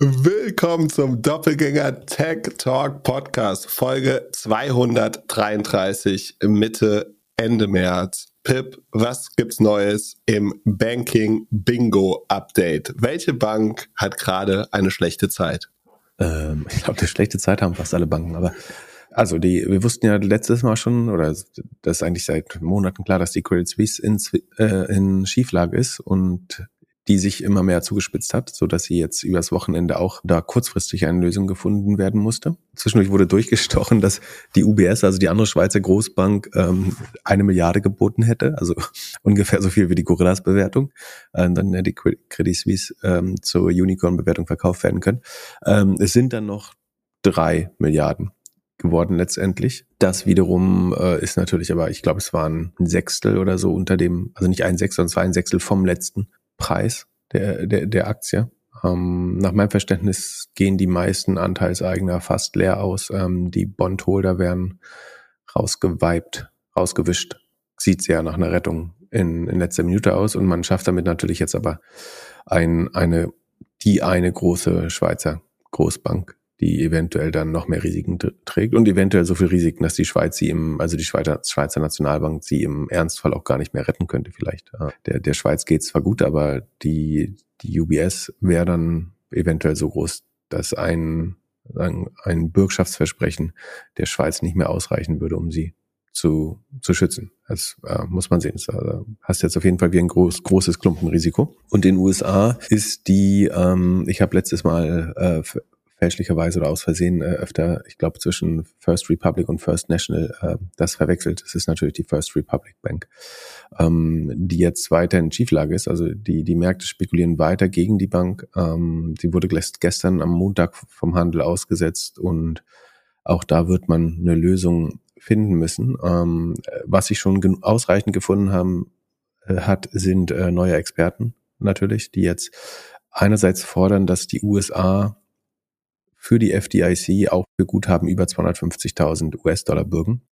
Willkommen zum Doppelgänger Tech Talk Podcast, Folge 233, Mitte, Ende März. Pip, was gibt's Neues im Banking Bingo Update? Welche Bank hat gerade eine schlechte Zeit? Ähm, ich glaube, eine schlechte Zeit haben fast alle Banken, aber also die, wir wussten ja letztes Mal schon, oder das ist eigentlich seit Monaten klar, dass die Credit Suisse in, äh, in Schieflage ist und die sich immer mehr zugespitzt hat, so dass sie jetzt übers Wochenende auch da kurzfristig eine Lösung gefunden werden musste. Zwischendurch wurde durchgestochen, dass die UBS, also die andere Schweizer Großbank, ähm, eine Milliarde geboten hätte, also ungefähr so viel wie die Gorillas-Bewertung. Äh, dann hätte die Credit Suisse ähm, zur Unicorn-Bewertung verkauft werden können. Ähm, es sind dann noch drei Milliarden geworden letztendlich. Das wiederum äh, ist natürlich, aber ich glaube, es waren ein Sechstel oder so unter dem, also nicht ein Sechstel, sondern es war ein Sechstel vom letzten Preis der, der, der Aktie. Ähm, nach meinem Verständnis gehen die meisten Anteilseigner fast leer aus. Ähm, die Bondholder werden rausgeweibt, rausgewischt. Sieht sehr nach einer Rettung in, in letzter Minute aus und man schafft damit natürlich jetzt aber ein, eine, die eine große Schweizer Großbank die eventuell dann noch mehr Risiken trägt und eventuell so viel Risiken, dass die Schweiz sie im, also die Schweizer, Schweizer Nationalbank sie im Ernstfall auch gar nicht mehr retten könnte vielleicht. Der, der Schweiz geht zwar gut, aber die, die UBS wäre dann eventuell so groß, dass ein, ein, ein Bürgschaftsversprechen der Schweiz nicht mehr ausreichen würde, um sie zu, zu schützen. Das äh, muss man sehen. Das äh, hast jetzt auf jeden Fall wie ein groß, großes Klumpenrisiko. Und in den USA ist die, ähm, ich habe letztes Mal äh, fälschlicherweise oder aus Versehen äh, öfter, ich glaube, zwischen First Republic und First National äh, das verwechselt. Es ist natürlich die First Republic Bank, ähm, die jetzt weiter in Schieflage ist. Also die, die Märkte spekulieren weiter gegen die Bank. Ähm, sie wurde gestern am Montag vom Handel ausgesetzt und auch da wird man eine Lösung finden müssen. Ähm, was sich schon ausreichend gefunden haben, äh, hat, sind äh, neue Experten natürlich, die jetzt einerseits fordern, dass die USA für die FDIC auch für Guthaben über 250.000 US-Dollar bürgen,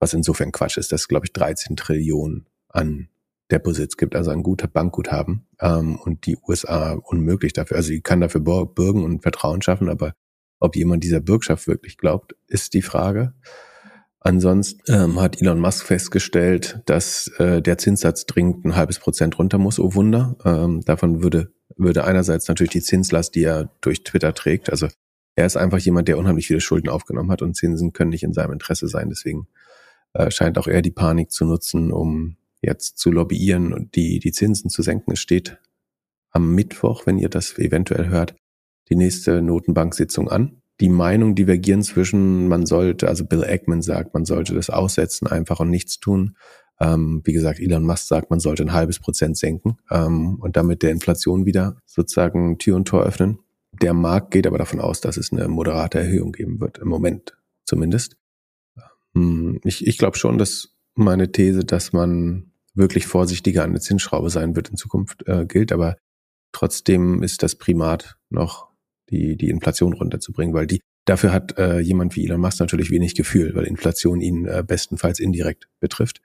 was insofern Quatsch ist, dass glaube ich 13 Trillionen an Deposits gibt, also ein guter Bankguthaben ähm, und die USA unmöglich dafür. Also sie kann dafür bürgen und Vertrauen schaffen, aber ob jemand dieser Bürgschaft wirklich glaubt, ist die Frage. Ansonsten ähm, hat Elon Musk festgestellt, dass äh, der Zinssatz dringend ein halbes Prozent runter muss, oh Wunder. Ähm, davon würde, würde einerseits natürlich die Zinslast, die er durch Twitter trägt, also er ist einfach jemand, der unheimlich viele Schulden aufgenommen hat und Zinsen können nicht in seinem Interesse sein. Deswegen äh, scheint auch er die Panik zu nutzen, um jetzt zu lobbyieren und die, die Zinsen zu senken. Es steht am Mittwoch, wenn ihr das eventuell hört, die nächste Notenbanksitzung an. Die Meinung divergieren zwischen, man sollte, also Bill Eggman sagt, man sollte das aussetzen einfach und nichts tun. Ähm, wie gesagt, Elon Musk sagt, man sollte ein halbes Prozent senken ähm, und damit der Inflation wieder sozusagen Tür und Tor öffnen. Der Markt geht aber davon aus, dass es eine moderate Erhöhung geben wird, im Moment zumindest. Hm, ich, ich glaube schon, dass meine These, dass man wirklich vorsichtiger an der Zinsschraube sein wird in Zukunft äh, gilt, aber trotzdem ist das Primat noch die, die Inflation runterzubringen, weil die dafür hat äh, jemand wie Elon Musk natürlich wenig Gefühl, weil Inflation ihn äh, bestenfalls indirekt betrifft.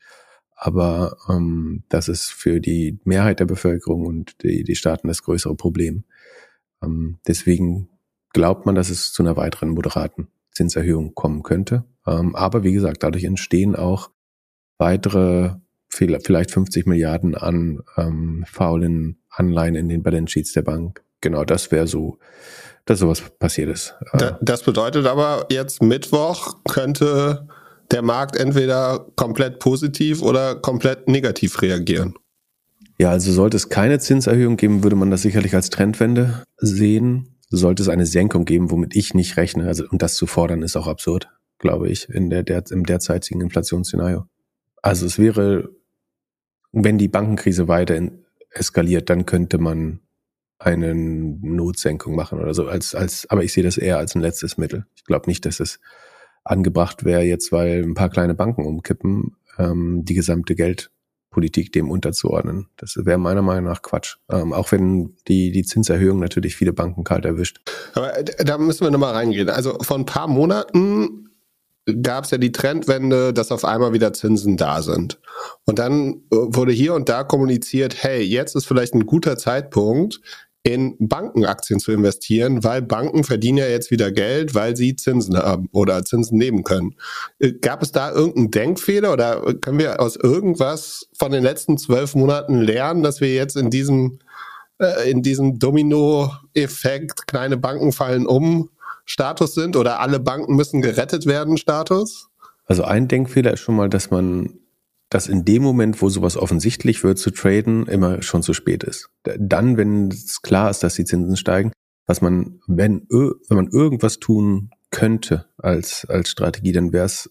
Aber ähm, das ist für die Mehrheit der Bevölkerung und die, die Staaten das größere Problem. Ähm, deswegen glaubt man, dass es zu einer weiteren moderaten Zinserhöhung kommen könnte. Ähm, aber wie gesagt, dadurch entstehen auch weitere vielleicht 50 Milliarden an ähm, faulen Anleihen in den Balance Sheets der Bank. Genau, das wäre so, dass sowas passiert ist. Äh, das bedeutet aber jetzt Mittwoch könnte der Markt entweder komplett positiv oder komplett negativ reagieren. Ja, also sollte es keine Zinserhöhung geben, würde man das sicherlich als Trendwende sehen. Sollte es eine Senkung geben, womit ich nicht rechne, also und das zu fordern, ist auch absurd, glaube ich, in der, der im derzeitigen Inflationsszenario. Also es wäre, wenn die Bankenkrise weiter eskaliert, dann könnte man eine Notsenkung machen oder so. Als, als, aber ich sehe das eher als ein letztes Mittel. Ich glaube nicht, dass es angebracht wäre, jetzt weil ein paar kleine Banken umkippen, ähm, die gesamte Geld Politik dem unterzuordnen. Das wäre meiner Meinung nach Quatsch. Ähm, auch wenn die, die Zinserhöhung natürlich viele Banken kalt erwischt. Aber äh, da müssen wir nochmal reingehen. Also vor ein paar Monaten gab es ja die Trendwende, dass auf einmal wieder Zinsen da sind. Und dann äh, wurde hier und da kommuniziert, hey, jetzt ist vielleicht ein guter Zeitpunkt, in Bankenaktien zu investieren, weil Banken verdienen ja jetzt wieder Geld, weil sie Zinsen haben oder Zinsen nehmen können. Äh, gab es da irgendeinen Denkfehler oder können wir aus irgendwas von den letzten zwölf Monaten lernen, dass wir jetzt in diesem, äh, in diesem Domino-Effekt kleine Banken fallen um Status sind oder alle Banken müssen gerettet werden Status? Also ein Denkfehler ist schon mal, dass man dass in dem Moment, wo sowas offensichtlich wird zu traden, immer schon zu spät ist. Dann, wenn es klar ist, dass die Zinsen steigen, was man, wenn, wenn man irgendwas tun könnte als, als Strategie, dann wäre es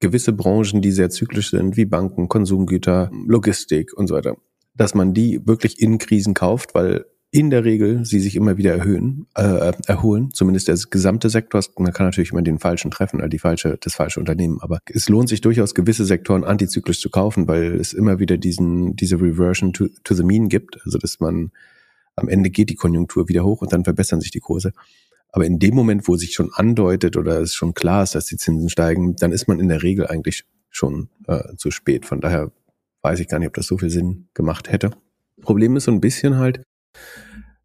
gewisse Branchen, die sehr zyklisch sind, wie Banken, Konsumgüter, Logistik und so weiter, dass man die wirklich in Krisen kauft, weil in der Regel sie sich immer wieder erhöhen, äh, erholen, zumindest der gesamte Sektor. Man kann natürlich immer den falschen treffen, also die falsche, das falsche Unternehmen. Aber es lohnt sich durchaus, gewisse Sektoren antizyklisch zu kaufen, weil es immer wieder diesen, diese Reversion to, to the mean gibt. Also dass man am Ende geht die Konjunktur wieder hoch und dann verbessern sich die Kurse. Aber in dem Moment, wo sich schon andeutet oder es schon klar ist, dass die Zinsen steigen, dann ist man in der Regel eigentlich schon äh, zu spät. Von daher weiß ich gar nicht, ob das so viel Sinn gemacht hätte. Problem ist so ein bisschen halt,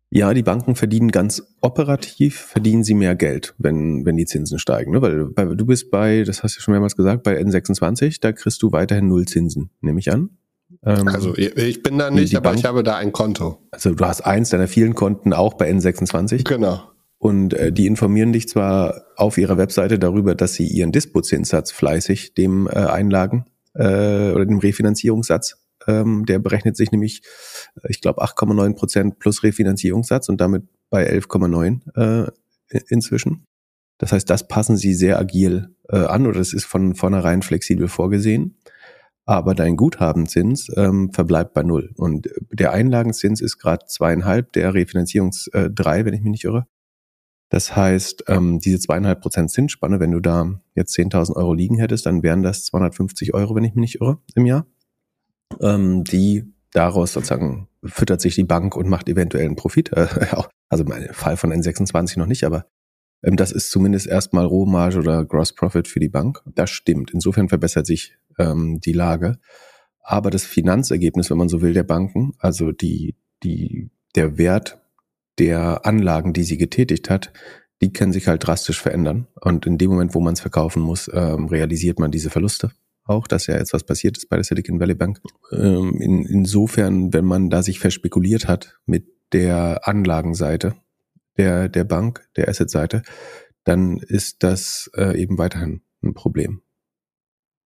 ja, die Banken verdienen ganz operativ, verdienen sie mehr Geld, wenn, wenn die Zinsen steigen. Ne? Weil, weil du bist bei, das hast du schon mehrmals gesagt, bei N26, da kriegst du weiterhin null Zinsen, nehme ich an. Ähm, also ich bin da nicht, aber Bank, ich habe da ein Konto. Also du hast eins deiner vielen Konten auch bei N26. Genau. Und äh, die informieren dich zwar auf ihrer Webseite darüber, dass sie ihren Dispozinssatz fleißig dem äh, Einlagen äh, oder dem Refinanzierungssatz ähm, der berechnet sich nämlich, äh, ich glaube, 8,9 Prozent plus Refinanzierungssatz und damit bei 11,9 äh, inzwischen. Das heißt, das passen sie sehr agil äh, an oder es ist von vornherein flexibel vorgesehen. Aber dein Guthabenzins ähm, verbleibt bei null. Und der Einlagenzins ist gerade zweieinhalb, der Refinanzierungs äh, drei, wenn ich mich nicht irre. Das heißt, ähm, diese zweieinhalb Prozent Zinsspanne, wenn du da jetzt 10.000 Euro liegen hättest, dann wären das 250 Euro, wenn ich mich nicht irre, im Jahr ähm, die daraus sozusagen füttert sich die Bank und macht eventuell einen Profit. Äh, also im Fall von N26 noch nicht, aber ähm, das ist zumindest erstmal Rohmarge oder Gross Profit für die Bank. Das stimmt. Insofern verbessert sich ähm, die Lage. Aber das Finanzergebnis, wenn man so will, der Banken, also die, die, der Wert der Anlagen, die sie getätigt hat, die können sich halt drastisch verändern. Und in dem Moment, wo man es verkaufen muss, ähm, realisiert man diese Verluste auch, dass ja jetzt was passiert ist bei der Silicon Valley Bank. Ähm, in, insofern, wenn man da sich verspekuliert hat mit der Anlagenseite der, der Bank, der Asset-Seite, dann ist das äh, eben weiterhin ein Problem.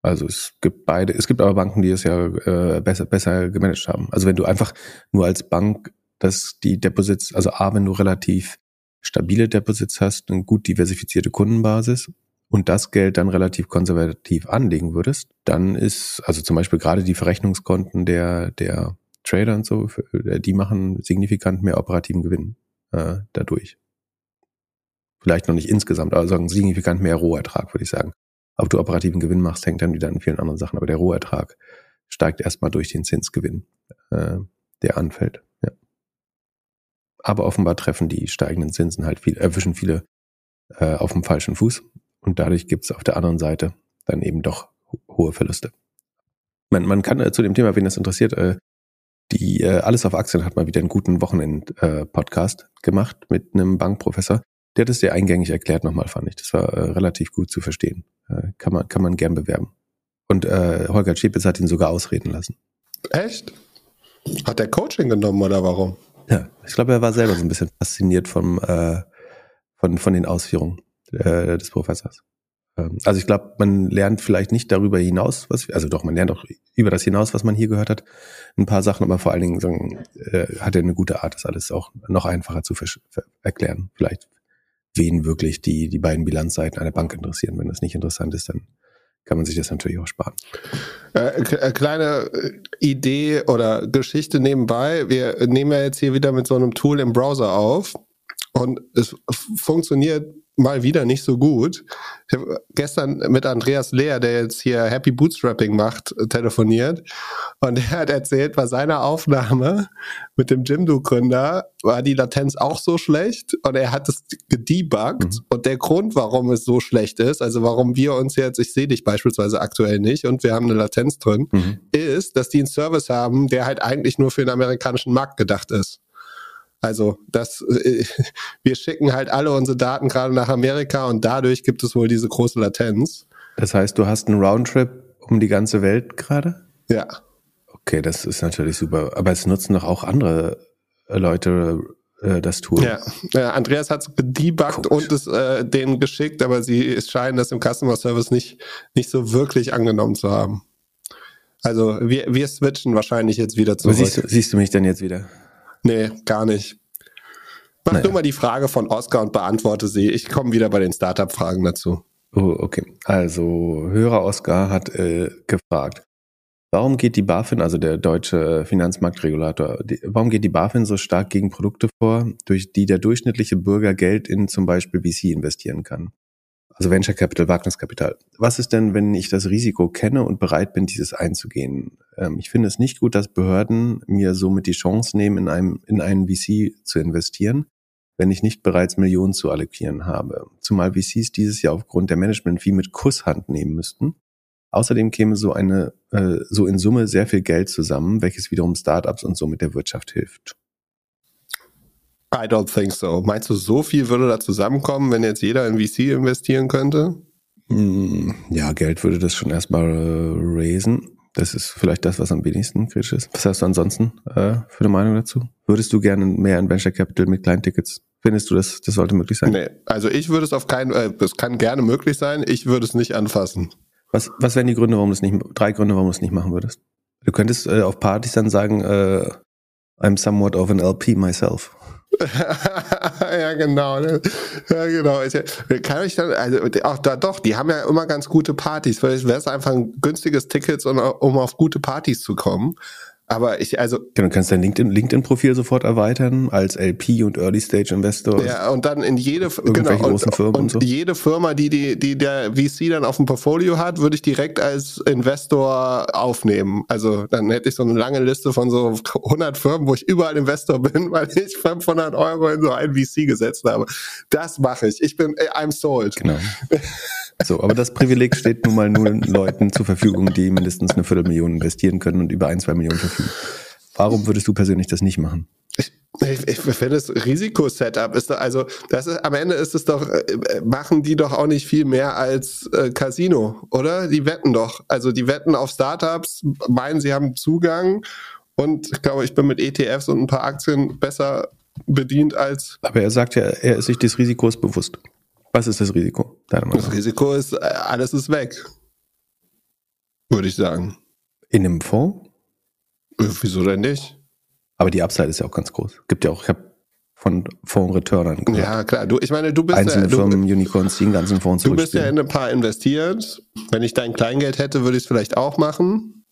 Also es gibt beide, es gibt aber Banken, die es ja äh, besser, besser gemanagt haben. Also wenn du einfach nur als Bank dass die Deposits, also A, wenn du relativ stabile Deposits hast, eine gut diversifizierte Kundenbasis und das Geld dann relativ konservativ anlegen würdest, dann ist, also zum Beispiel gerade die Verrechnungskonten der, der Trader und so, die machen signifikant mehr operativen Gewinn äh, dadurch. Vielleicht noch nicht insgesamt, aber sagen signifikant mehr Rohertrag, würde ich sagen. Ob du operativen Gewinn machst, hängt dann wieder an vielen anderen Sachen, aber der Rohertrag steigt erstmal durch den Zinsgewinn, äh, der anfällt. Ja. Aber offenbar treffen die steigenden Zinsen halt viel, erwischen viele äh, auf dem falschen Fuß und dadurch gibt es auf der anderen Seite dann eben doch hohe Verluste. Man, man kann äh, zu dem Thema, wen das interessiert, äh, die äh, Alles auf Aktien hat mal wieder einen guten Wochenend-Podcast äh, gemacht mit einem Bankprofessor. Der hat es sehr eingängig erklärt nochmal, fand ich. Das war äh, relativ gut zu verstehen. Äh, kann, man, kann man gern bewerben. Und Holger Schepitz hat ihn sogar ausreden lassen. Echt? Hat er Coaching genommen oder warum? Ja, ich glaube, er war selber so ein bisschen fasziniert vom, von, von den Ausführungen äh, des Professors. Ähm, also ich glaube, man lernt vielleicht nicht darüber hinaus, was also doch, man lernt auch über das hinaus, was man hier gehört hat, ein paar Sachen, aber vor allen Dingen sagen, äh, hat er eine gute Art, das alles auch noch einfacher zu erklären. Vielleicht wen wirklich die, die beiden Bilanzseiten einer Bank interessieren. Wenn das nicht interessant ist, dann kann man sich das natürlich auch sparen. Äh, äh kleine äh, Idee oder Geschichte nebenbei. Wir nehmen ja jetzt hier wieder mit so einem Tool im Browser auf und es funktioniert mal wieder nicht so gut. Ich habe gestern mit Andreas Lehr, der jetzt hier Happy Bootstrapping macht, telefoniert und er hat erzählt, bei seiner Aufnahme mit dem Jimdo-Gründer war die Latenz auch so schlecht und er hat es gedebuggt mhm. und der Grund, warum es so schlecht ist, also warum wir uns jetzt, ich sehe dich beispielsweise aktuell nicht und wir haben eine Latenz drin, mhm. ist, dass die einen Service haben, der halt eigentlich nur für den amerikanischen Markt gedacht ist. Also das, äh, wir schicken halt alle unsere Daten gerade nach Amerika und dadurch gibt es wohl diese große Latenz. Das heißt, du hast einen Roundtrip um die ganze Welt gerade? Ja. Okay, das ist natürlich super. Aber es nutzen doch auch andere Leute äh, das Tool. Ja, ja Andreas hat es gedebuggt und es äh, denen geschickt, aber sie scheinen das im Customer Service nicht, nicht so wirklich angenommen zu haben. Also wir, wir switchen wahrscheinlich jetzt wieder zurück. Siehst du, siehst du mich denn jetzt wieder? Nee, gar nicht. Mach naja. du mal die Frage von Oscar und beantworte sie. Ich komme wieder bei den Startup-Fragen dazu. Oh, okay. Also Hörer Oscar hat äh, gefragt, Warum geht die BaFin, also der deutsche Finanzmarktregulator, die, warum geht die BaFin so stark gegen Produkte vor, durch die der durchschnittliche Bürger Geld in zum Beispiel VC investieren kann? Also Venture Capital, Wagniskapital. Was ist denn, wenn ich das Risiko kenne und bereit bin, dieses einzugehen? Ähm, ich finde es nicht gut, dass Behörden mir somit die Chance nehmen, in, einem, in einen VC zu investieren, wenn ich nicht bereits Millionen zu allokieren habe. Zumal VCs dieses Jahr aufgrund der Management-Fee mit Kusshand nehmen müssten Außerdem käme so eine, äh, so in Summe sehr viel Geld zusammen, welches wiederum Startups und somit der Wirtschaft hilft. I don't think so. Meinst du, so viel würde da zusammenkommen, wenn jetzt jeder in VC investieren könnte? Hm, ja, Geld würde das schon erstmal äh, raisen. Das ist vielleicht das, was am wenigsten kritisch ist. Was hast du ansonsten äh, für eine Meinung dazu? Würdest du gerne mehr in Venture Capital mit kleinen Tickets? Findest du, das, das sollte möglich sein? Nee, also ich würde es auf keinen, äh, es kann gerne möglich sein. Ich würde es nicht anfassen. Was, was wären die Gründe, warum du es nicht, drei Gründe, warum du es nicht machen würdest? Du könntest äh, auf Partys dann sagen, äh, I'm somewhat of an LP myself. ja, genau. Ne? Ja, genau. Kann ich dann, also auch da doch, die haben ja immer ganz gute Partys. Vielleicht wäre es einfach ein günstiges Ticket, um auf gute Partys zu kommen. Aber ich, also. Genau, du kannst dein LinkedIn, LinkedIn-Profil sofort erweitern als LP und Early Stage Investor. Ja, und dann in jede, genau, großen Firmen und, und, so. jede Firma, die, die, die der VC dann auf dem Portfolio hat, würde ich direkt als Investor aufnehmen. Also dann hätte ich so eine lange Liste von so 100 Firmen, wo ich überall Investor bin, weil ich 500 Euro in so ein VC gesetzt habe. Das mache ich. Ich bin, I'm sold. Genau. So, aber das Privileg steht nun mal nur Leuten zur Verfügung, die mindestens eine Viertelmillion investieren können und über ein, zwei Millionen verfügen. Warum würdest du persönlich das nicht machen? Ich, ich, ich finde das Risikosetup ist doch, also das ist am Ende ist es doch äh, machen die doch auch nicht viel mehr als äh, Casino, oder? Die wetten doch, also die wetten auf Startups, meinen sie haben Zugang und ich glaube, ich bin mit ETFs und ein paar Aktien besser bedient als. Aber er sagt ja, er ist sich des Risikos bewusst. Was ist das Risiko? Das Risiko ist, äh, alles ist weg. Würde ich sagen. In einem Fonds? Äh, wieso denn nicht? Aber die Upside ist ja auch ganz groß. Gibt ja auch, ich habe von Fonds-Returnern gehört. Ja, klar. Du, ich meine, du bist Einzelne ja, du, Firmen, Unicorns, die den ganzen Fonds Du bist ja in ein paar investiert. Wenn ich dein Kleingeld hätte, würde ich es vielleicht auch machen.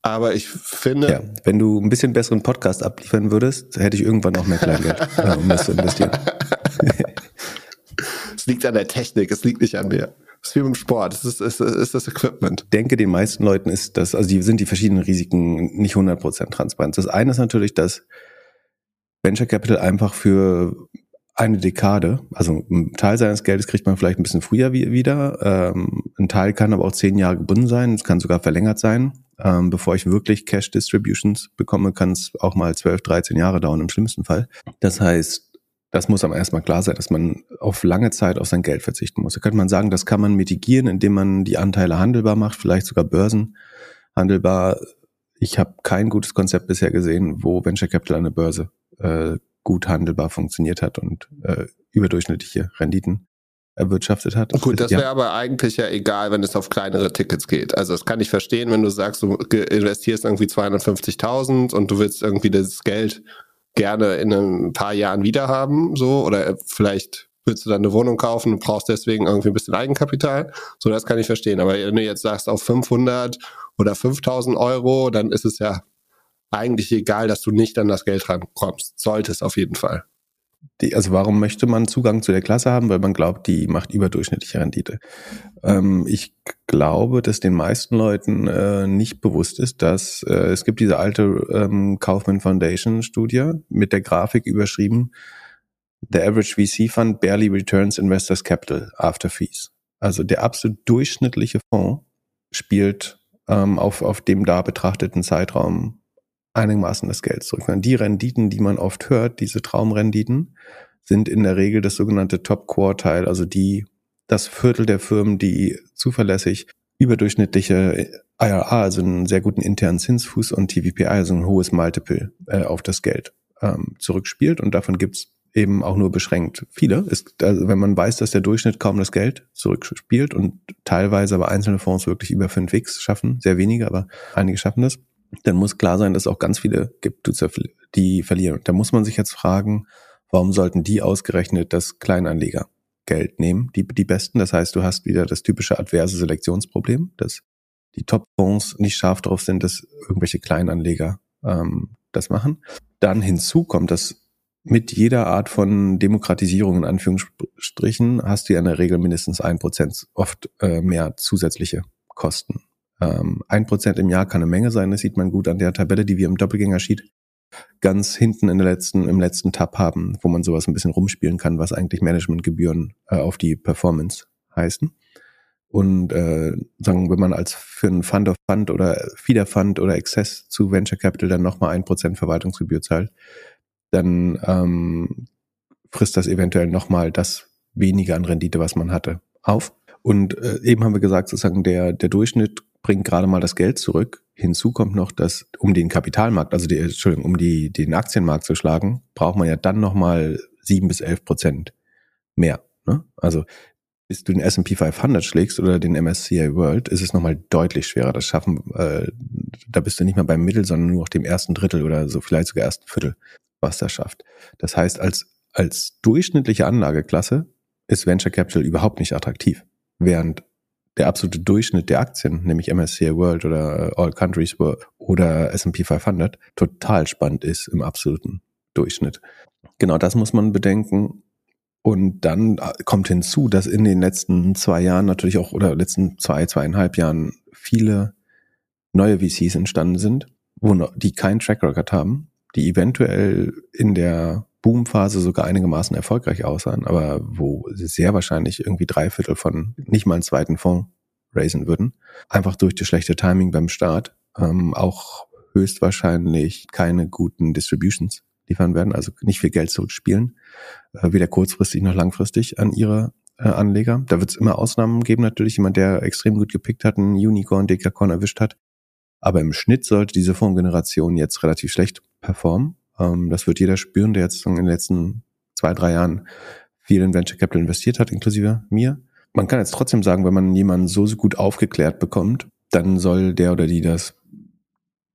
Aber ich finde. Ja, wenn du ein bisschen besseren Podcast abliefern würdest, hätte ich irgendwann auch mehr Kleingeld, äh, um das zu investieren. Liegt an der Technik, es liegt nicht an mir. Es ist wie im Sport, es ist, es ist das Equipment. Ich denke, den meisten Leuten ist das, also die sind die verschiedenen Risiken nicht 100% transparent. Das eine ist natürlich, dass Venture Capital einfach für eine Dekade, also ein Teil seines Geldes kriegt man vielleicht ein bisschen früher wieder, ähm, ein Teil kann aber auch zehn Jahre gebunden sein, es kann sogar verlängert sein. Ähm, bevor ich wirklich Cash Distributions bekomme, kann es auch mal 12, 13 Jahre dauern im schlimmsten Fall. Das heißt, das muss aber erstmal klar sein, dass man auf lange Zeit auf sein Geld verzichten muss. Da könnte man sagen, das kann man mitigieren, indem man die Anteile handelbar macht, vielleicht sogar Börsen handelbar. Ich habe kein gutes Konzept bisher gesehen, wo Venture Capital an der Börse äh, gut handelbar funktioniert hat und äh, überdurchschnittliche Renditen erwirtschaftet hat. Gut, das wäre ja. aber eigentlich ja egal, wenn es auf kleinere Tickets geht. Also das kann ich verstehen, wenn du sagst, du investierst irgendwie 250.000 und du willst irgendwie das Geld gerne in ein paar Jahren wieder haben, so, oder vielleicht willst du dann eine Wohnung kaufen und brauchst deswegen irgendwie ein bisschen Eigenkapital. So, das kann ich verstehen. Aber wenn du jetzt sagst auf 500 oder 5000 Euro, dann ist es ja eigentlich egal, dass du nicht an das Geld rankommst. Solltest auf jeden Fall. Die, also warum möchte man Zugang zu der Klasse haben? Weil man glaubt, die macht überdurchschnittliche Rendite. Ähm, ich glaube, dass den meisten Leuten äh, nicht bewusst ist, dass äh, es gibt diese alte ähm, Kaufman Foundation Studie mit der Grafik überschrieben, The average VC fund barely returns investors capital after fees. Also der absolut durchschnittliche Fonds spielt ähm, auf, auf dem da betrachteten Zeitraum einigermaßen das Geld zurück. Und die Renditen, die man oft hört, diese Traumrenditen, sind in der Regel das sogenannte Top Quartile, also die, das Viertel der Firmen, die zuverlässig überdurchschnittliche IRA, also einen sehr guten internen Zinsfuß und TVPI, also ein hohes Multiple äh, auf das Geld ähm, zurückspielt. Und davon gibt's eben auch nur beschränkt viele. Ist, also wenn man weiß, dass der Durchschnitt kaum das Geld zurückspielt und teilweise aber einzelne Fonds wirklich über 5x schaffen, sehr wenige, aber einige schaffen das, dann muss klar sein, dass es auch ganz viele gibt, die verlieren. Da muss man sich jetzt fragen, warum sollten die ausgerechnet das Kleinanleger Geld nehmen, die, die besten. Das heißt, du hast wieder das typische adverse Selektionsproblem, dass die Top-Fonds nicht scharf darauf sind, dass irgendwelche Kleinanleger ähm, das machen. Dann hinzu kommt, dass mit jeder Art von Demokratisierung in Anführungsstrichen hast du ja in der Regel mindestens ein Prozent, oft äh, mehr zusätzliche Kosten. Ähm, ein Prozent im Jahr kann eine Menge sein, das sieht man gut an der Tabelle, die wir im Doppelgänger-Sheet ganz hinten in der letzten, im letzten Tab haben, wo man sowas ein bisschen rumspielen kann, was eigentlich Managementgebühren äh, auf die Performance heißen. Und äh, sagen, wenn man als für einen Fund of Fund oder Feeder Fund oder Access zu Venture Capital dann nochmal ein Prozent Verwaltungsgebühr zahlt, dann ähm, frisst das eventuell nochmal das weniger an Rendite, was man hatte, auf. Und äh, eben haben wir gesagt, sozusagen der, der Durchschnitt bringt gerade mal das Geld zurück. Hinzu kommt noch, dass um den Kapitalmarkt, also die, Entschuldigung, um die, den Aktienmarkt zu schlagen, braucht man ja dann nochmal sieben bis elf Prozent mehr. Ne? Also bis du den S&P 500 schlägst oder den MSCI World, ist es nochmal deutlich schwerer. Das schaffen, äh, da bist du nicht mehr beim Mittel, sondern nur noch dem ersten Drittel oder so vielleicht sogar ersten Viertel, was das schafft. Das heißt, als als durchschnittliche Anlageklasse ist Venture Capital überhaupt nicht attraktiv, während der absolute Durchschnitt der Aktien, nämlich MSCI World oder äh, All Countries oder S&P 500, total spannend ist im absoluten Durchschnitt. Genau das muss man bedenken. Und dann äh, kommt hinzu, dass in den letzten zwei Jahren natürlich auch oder letzten zwei, zweieinhalb Jahren viele neue VCs entstanden sind, die keinen Track Record haben, die eventuell in der Boomphase sogar einigermaßen erfolgreich aussahen, aber wo sie sehr wahrscheinlich irgendwie drei Viertel von nicht mal einen zweiten Fonds raisen würden. Einfach durch das schlechte Timing beim Start. Ähm, auch höchstwahrscheinlich keine guten Distributions liefern werden, also nicht viel Geld zurückspielen, äh, weder kurzfristig noch langfristig an ihre äh, Anleger. Da wird es immer Ausnahmen geben, natürlich jemand, der extrem gut gepickt hat, einen Unicorn, Dekacorn erwischt hat. Aber im Schnitt sollte diese Fondsgeneration jetzt relativ schlecht performen. Ähm, das wird jeder spüren, der jetzt in den letzten zwei, drei Jahren viel in Venture Capital investiert hat, inklusive mir. Man kann jetzt trotzdem sagen, wenn man jemanden so, so gut aufgeklärt bekommt, dann soll der oder die das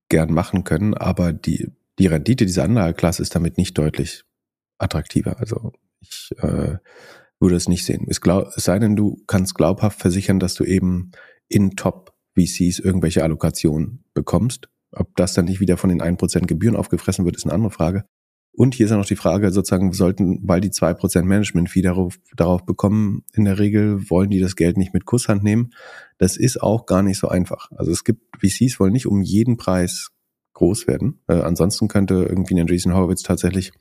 gern machen können, aber die, die Rendite dieser Anlageklasse ist damit nicht deutlich attraktiver. Also ich äh, würde es nicht sehen. Es, glaub, es sei denn, du kannst glaubhaft versichern, dass du eben in Top VCs irgendwelche Allokationen bekommst. Ob das dann nicht wieder von den 1% Gebühren aufgefressen wird, ist eine andere Frage. Und hier ist ja noch die Frage, sozusagen, sollten, weil die 2% Management-Fee darauf, darauf bekommen, in der Regel wollen die das Geld nicht mit Kusshand nehmen. Das ist auch gar nicht so einfach. Also es gibt VCs wollen nicht um jeden Preis groß werden. Äh, ansonsten könnte irgendwie ein Jason Horowitz tatsächlich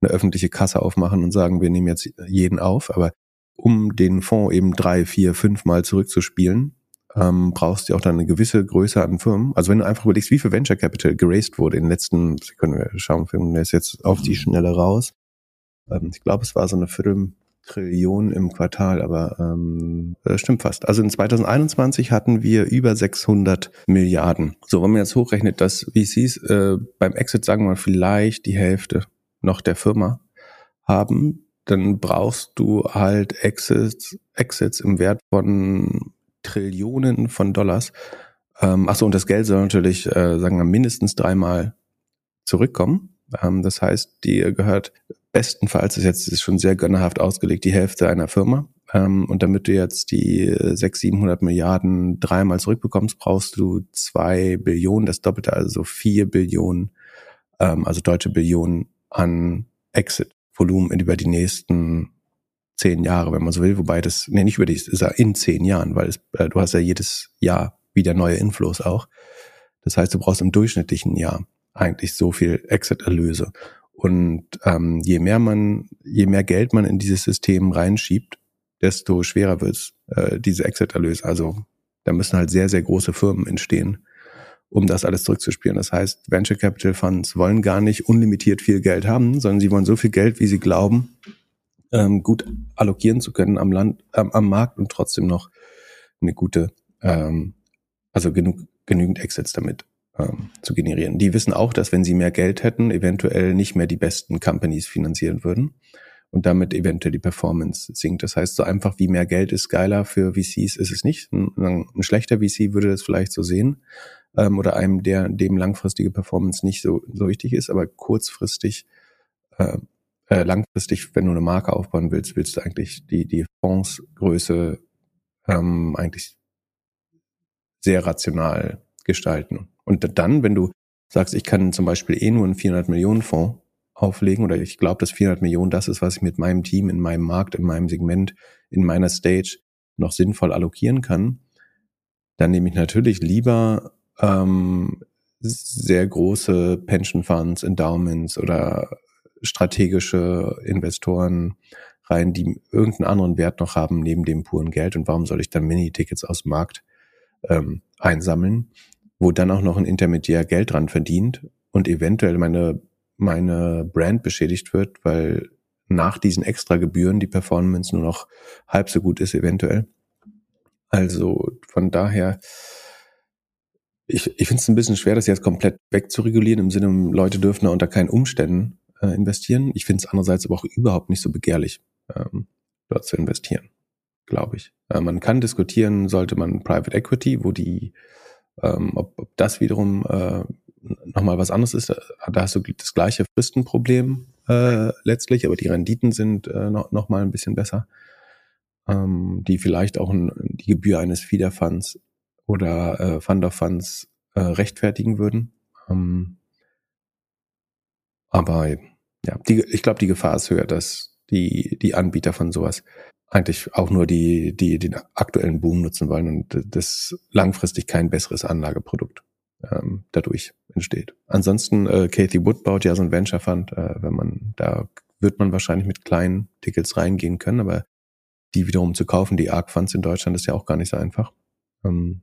eine öffentliche Kasse aufmachen und sagen, wir nehmen jetzt jeden auf. Aber um den Fonds eben drei, vier, fünf Mal zurückzuspielen, ähm, brauchst du auch dann eine gewisse Größe an Firmen. Also wenn du einfach überlegst, wie viel Venture Capital geraced wurde in den letzten, können wir schauen, der ist jetzt auf die Schnelle raus. Ähm, ich glaube, es war so eine Vierteltrillion im Quartal, aber ähm, das stimmt fast. Also in 2021 hatten wir über 600 Milliarden. So, wenn man jetzt hochrechnet, dass VCs äh, beim Exit, sagen wir mal, vielleicht die Hälfte noch der Firma haben, dann brauchst du halt Exits, Exits im Wert von Trillionen von Dollars. Ähm, achso, und das Geld soll natürlich, äh, sagen wir, mindestens dreimal zurückkommen. Ähm, das heißt, die gehört bestenfalls, ist jetzt schon sehr gönnerhaft ausgelegt, die Hälfte einer Firma. Ähm, und damit du jetzt die 600, 700 Milliarden dreimal zurückbekommst, brauchst du zwei Billionen, das Doppelte, also vier Billionen, ähm, also deutsche Billionen an Exit-Volumen über die nächsten zehn Jahre, wenn man so will, wobei das, nee, nicht über die, ist ja in zehn Jahren, weil es, äh, du hast ja jedes Jahr wieder neue Inflows auch. Das heißt, du brauchst im durchschnittlichen Jahr eigentlich so viel Exit-Erlöse. Und ähm, je mehr man, je mehr Geld man in dieses System reinschiebt, desto schwerer wird es, äh, diese Exit-Erlöse. Also da müssen halt sehr, sehr große Firmen entstehen. um das alles zurückzuspielen. Das heißt, Venture Capital Funds wollen gar nicht unlimitiert viel Geld haben, sondern sie wollen so viel Geld, wie sie glauben, ähm, gut allokieren zu können am Land, ähm, am Markt und trotzdem noch eine gute, ähm, also genug, genügend Exits damit ähm, zu generieren. Die wissen auch, dass wenn sie mehr Geld hätten, eventuell nicht mehr die besten Companies finanzieren würden und damit eventuell die Performance sinkt. Das heißt, so einfach wie mehr Geld ist geiler für VCs ist es nicht. Ein, ein schlechter VC würde das vielleicht so sehen ähm, oder einem, der dem langfristige Performance nicht so, so wichtig ist, aber kurzfristig, äh, äh, langfristig, wenn du eine Marke aufbauen willst, willst du eigentlich die, die Fondsgröße ähm, eigentlich sehr rational gestalten. Und dann, wenn du sagst, ich kann zum Beispiel eh nur einen 400 Millionen Fonds auflegen oder ich glaube, dass 400 Millionen das ist, was ich mit meinem Team, in meinem Markt, in meinem Segment, in meiner Stage noch sinnvoll allokieren kann, dann nehme ich natürlich lieber ähm, sehr große Pension Funds, Endowments oder strategische Investoren rein, die irgendeinen anderen Wert noch haben neben dem puren Geld. Und warum soll ich dann Mini-Tickets aus dem Markt ähm, einsammeln, wo dann auch noch ein Intermediär Geld dran verdient und eventuell meine meine Brand beschädigt wird, weil nach diesen extra Gebühren die Performance nur noch halb so gut ist, eventuell. Also von daher, ich, ich finde es ein bisschen schwer, das jetzt komplett wegzuregulieren, im Sinne, Leute dürfen da unter keinen Umständen äh, investieren. Ich finde es andererseits aber auch überhaupt nicht so begehrlich, ähm, dort zu investieren, glaube ich. Äh, man kann diskutieren, sollte man Private Equity, wo die, ähm, ob, ob das wiederum äh, nochmal was anderes ist. Da hast du das gleiche Fristenproblem äh, letztlich, aber die Renditen sind äh, noch, noch mal ein bisschen besser, ähm, die vielleicht auch ein, die Gebühr eines Feeder Funds oder äh, Fund of Funds äh, rechtfertigen würden. Ähm, aber ja, die, ich glaube, die Gefahr ist höher, dass die, die Anbieter von sowas eigentlich auch nur die, die, den aktuellen Boom nutzen wollen und das langfristig kein besseres Anlageprodukt ähm, dadurch entsteht. Ansonsten, äh, Kathy Wood baut ja so ein Venture Fund, äh, wenn man, da wird man wahrscheinlich mit kleinen Tickets reingehen können, aber die wiederum zu kaufen, die ARC Funds in Deutschland, ist ja auch gar nicht so einfach. Ähm,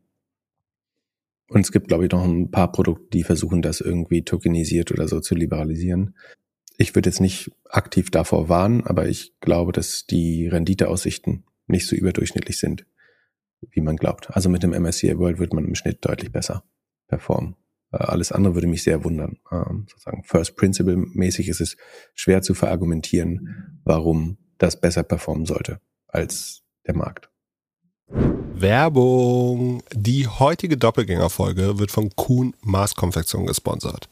und es gibt, glaube ich, noch ein paar Produkte, die versuchen, das irgendwie tokenisiert oder so zu liberalisieren. Ich würde jetzt nicht aktiv davor warnen, aber ich glaube, dass die Renditeaussichten nicht so überdurchschnittlich sind, wie man glaubt. Also mit dem MSCI World wird man im Schnitt deutlich besser performen. Äh, alles andere würde mich sehr wundern. Ähm, sozusagen First Principle mäßig ist es schwer zu verargumentieren, warum das besser performen sollte als der Markt. Werbung. Die heutige Doppelgängerfolge wird von Kuhn Maßkonfektion gesponsert.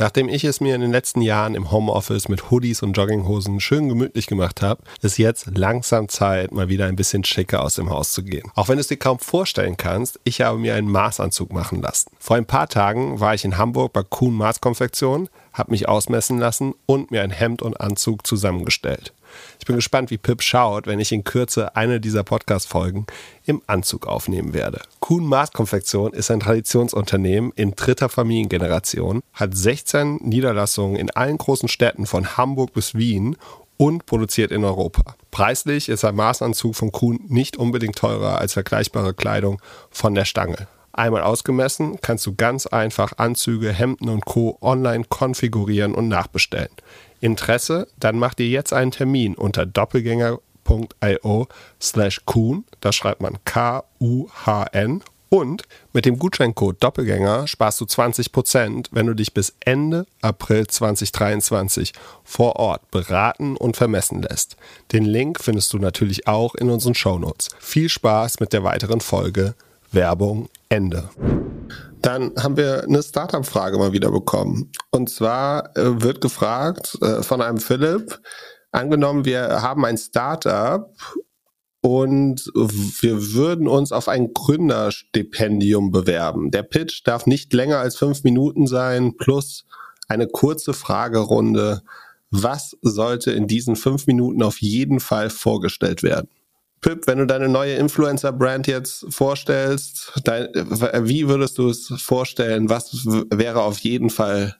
Nachdem ich es mir in den letzten Jahren im Homeoffice mit Hoodies und Jogginghosen schön gemütlich gemacht habe, ist jetzt langsam Zeit, mal wieder ein bisschen schicker aus dem Haus zu gehen. Auch wenn du es dir kaum vorstellen kannst, ich habe mir einen Maßanzug machen lassen. Vor ein paar Tagen war ich in Hamburg bei Kuhn Maßkonfektion, habe mich ausmessen lassen und mir ein Hemd und Anzug zusammengestellt. Ich bin gespannt, wie Pip schaut, wenn ich in Kürze eine dieser Podcast-Folgen im Anzug aufnehmen werde. Kuhn Maßkonfektion ist ein Traditionsunternehmen in dritter Familiengeneration, hat 16 Niederlassungen in allen großen Städten von Hamburg bis Wien und produziert in Europa. Preislich ist ein Maßanzug von Kuhn nicht unbedingt teurer als vergleichbare Kleidung von der Stange. Einmal ausgemessen kannst du ganz einfach Anzüge, Hemden und Co. online konfigurieren und nachbestellen. Interesse? Dann mach dir jetzt einen Termin unter doppelgänger.io slash Kuhn. Da schreibt man K-U-H-N. Und mit dem Gutscheincode Doppelgänger sparst du 20%, wenn du dich bis Ende April 2023 vor Ort beraten und vermessen lässt. Den Link findest du natürlich auch in unseren Shownotes. Viel Spaß mit der weiteren Folge. Werbung Ende. Dann haben wir eine Startup-Frage mal wieder bekommen. Und zwar äh, wird gefragt äh, von einem Philipp, angenommen, wir haben ein Startup und wir würden uns auf ein Gründerstipendium bewerben. Der Pitch darf nicht länger als fünf Minuten sein, plus eine kurze Fragerunde. Was sollte in diesen fünf Minuten auf jeden Fall vorgestellt werden? Pip, wenn du deine neue Influencer-Brand jetzt vorstellst, dein, wie würdest du es vorstellen? Was wäre auf jeden Fall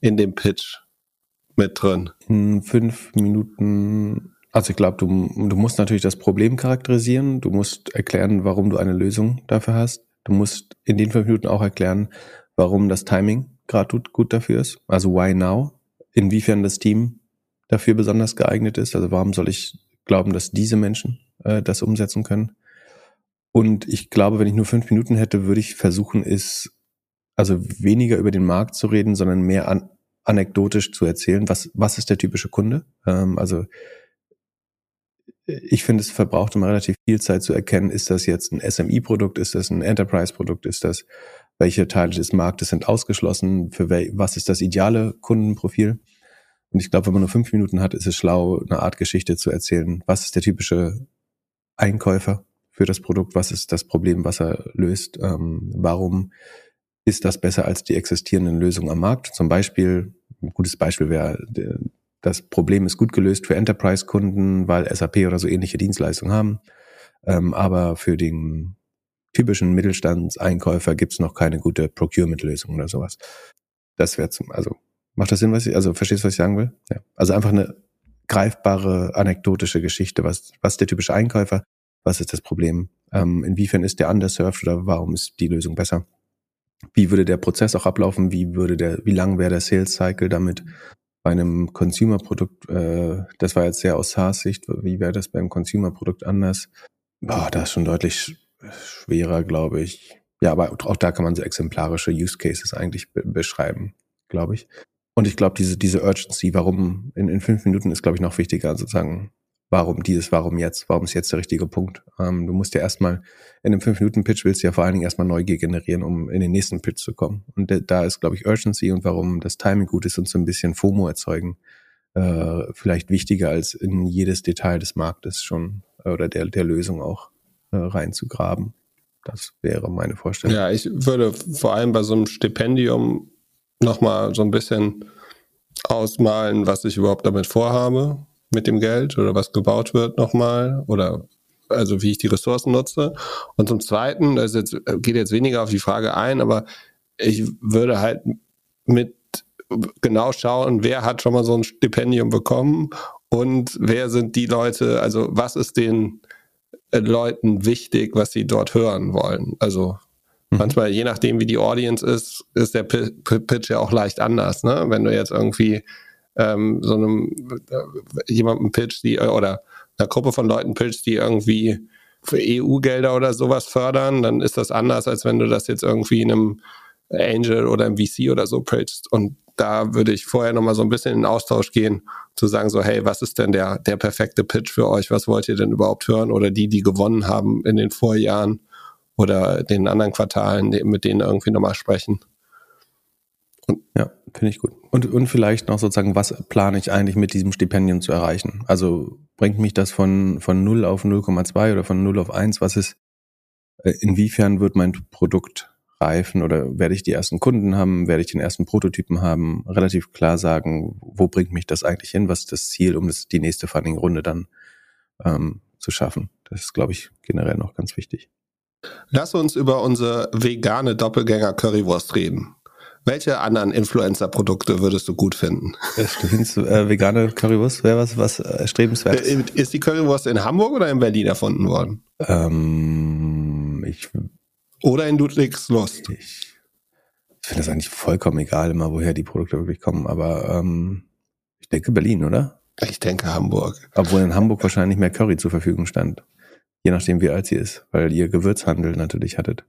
in dem Pitch mit drin? In fünf Minuten, also ich glaube, du, du musst natürlich das Problem charakterisieren, du musst erklären, warum du eine Lösung dafür hast. Du musst in den fünf Minuten auch erklären, warum das Timing gerade gut dafür ist. Also why now? Inwiefern das Team dafür besonders geeignet ist. Also warum soll ich glauben, dass diese Menschen äh, das umsetzen können? Und ich glaube, wenn ich nur fünf Minuten hätte, würde ich versuchen, ist also weniger über den Markt zu reden, sondern mehr an, anekdotisch zu erzählen, was, was ist der typische Kunde. Ähm, also ich finde, es verbraucht immer relativ viel Zeit zu erkennen, ist das jetzt ein SMI-Produkt, ist das ein Enterprise-Produkt, ist das, welche Teile des Marktes sind ausgeschlossen, für wel, was ist das ideale Kundenprofil. Und ich glaube, wenn man nur fünf Minuten hat, ist es schlau, eine Art Geschichte zu erzählen. Was ist der typische Einkäufer für das Produkt? Was ist das Problem, was er löst? Ähm, warum ist das besser als die existierenden Lösungen am Markt? Zum Beispiel, ein gutes Beispiel wäre, das Problem ist gut gelöst für Enterprise-Kunden, weil SAP oder so ähnliche Dienstleistungen haben. Ähm, aber für den typischen Mittelstandseinkäufer gibt es noch keine gute Procurement-Lösung oder sowas. Das wäre zum, also macht das Sinn, was ich, also verstehst du, was ich sagen will? Ja. Also einfach eine greifbare, anekdotische Geschichte. Was, was ist der typische Einkäufer? Was ist das Problem? Ähm, inwiefern ist der underserved oder warum ist die Lösung besser? Wie würde der Prozess auch ablaufen? Wie würde der, wie lang wäre der Sales Cycle damit? Bei einem Consumer-Produkt, äh, das war jetzt sehr aus SaaS-Sicht, wie wäre das beim Consumer-Produkt anders? Boah, da ist schon deutlich schwerer, glaube ich. Ja, aber auch da kann man so exemplarische Use Cases eigentlich be beschreiben, glaube ich. Und ich glaube, diese, diese Urgency, warum in, in fünf Minuten ist, glaube ich, noch wichtiger, sozusagen, warum dieses, warum jetzt, warum ist jetzt der richtige Punkt. Ähm, du musst ja erstmal, in einem fünf minuten pitch willst du ja vor allen Dingen erstmal Neugier generieren, um in den nächsten Pitch zu kommen. Und da ist, glaube ich, Urgency und warum das Timing gut ist und so ein bisschen FOMO erzeugen, äh, vielleicht wichtiger als in jedes Detail des Marktes schon äh, oder der, der Lösung auch äh, reinzugraben. Das wäre meine Vorstellung. Ja, ich würde vor allem bei so einem Stipendium nochmal so ein bisschen ausmalen, was ich überhaupt damit vorhabe mit dem Geld oder was gebaut wird nochmal oder also wie ich die Ressourcen nutze. Und zum Zweiten, das jetzt, geht jetzt weniger auf die Frage ein, aber ich würde halt mit genau schauen, wer hat schon mal so ein Stipendium bekommen und wer sind die Leute, also was ist den Leuten wichtig, was sie dort hören wollen. Also mhm. manchmal, je nachdem, wie die Audience ist, ist der Pitch ja auch leicht anders. Ne? Wenn du jetzt irgendwie ähm, so einem äh, jemandem pitcht, die oder einer Gruppe von Leuten pitcht, die irgendwie für EU-Gelder oder sowas fördern, dann ist das anders, als wenn du das jetzt irgendwie in einem Angel oder im VC oder so pitchst. Und da würde ich vorher nochmal so ein bisschen in den Austausch gehen, zu sagen so, hey, was ist denn der, der perfekte Pitch für euch? Was wollt ihr denn überhaupt hören? Oder die, die gewonnen haben in den Vorjahren oder den anderen Quartalen, mit denen irgendwie nochmal sprechen. Und ja, finde ich gut. Und, und vielleicht noch sozusagen, was plane ich eigentlich mit diesem Stipendium zu erreichen? Also bringt mich das von, von 0 auf 0,2 oder von 0 auf 1? Was ist, äh, inwiefern wird mein Produkt reifen oder werde ich die ersten Kunden haben, werde ich den ersten Prototypen haben, relativ klar sagen, wo bringt mich das eigentlich hin, was ist das Ziel, um das, die nächste Funding-Runde dann ähm, zu schaffen. Das ist, glaube ich, generell noch ganz wichtig. Lass uns über unsere vegane Doppelgänger Currywurst reden. Welche anderen Influencer-Produkte würdest du gut finden? Du findest äh, vegane Currywurst wäre was, was erstrebenswert. Äh, ist die Currywurst in Hamburg oder in Berlin erfunden worden? Ähm, ich oder in Ludwigslust. Ich, ich finde das eigentlich vollkommen egal, immer woher die Produkte wirklich kommen, aber ähm, ich denke Berlin, oder? Ich denke Hamburg. Obwohl in Hamburg wahrscheinlich mehr Curry zur Verfügung stand. Je nachdem, wie alt sie ist, weil ihr Gewürzhandel natürlich hattet.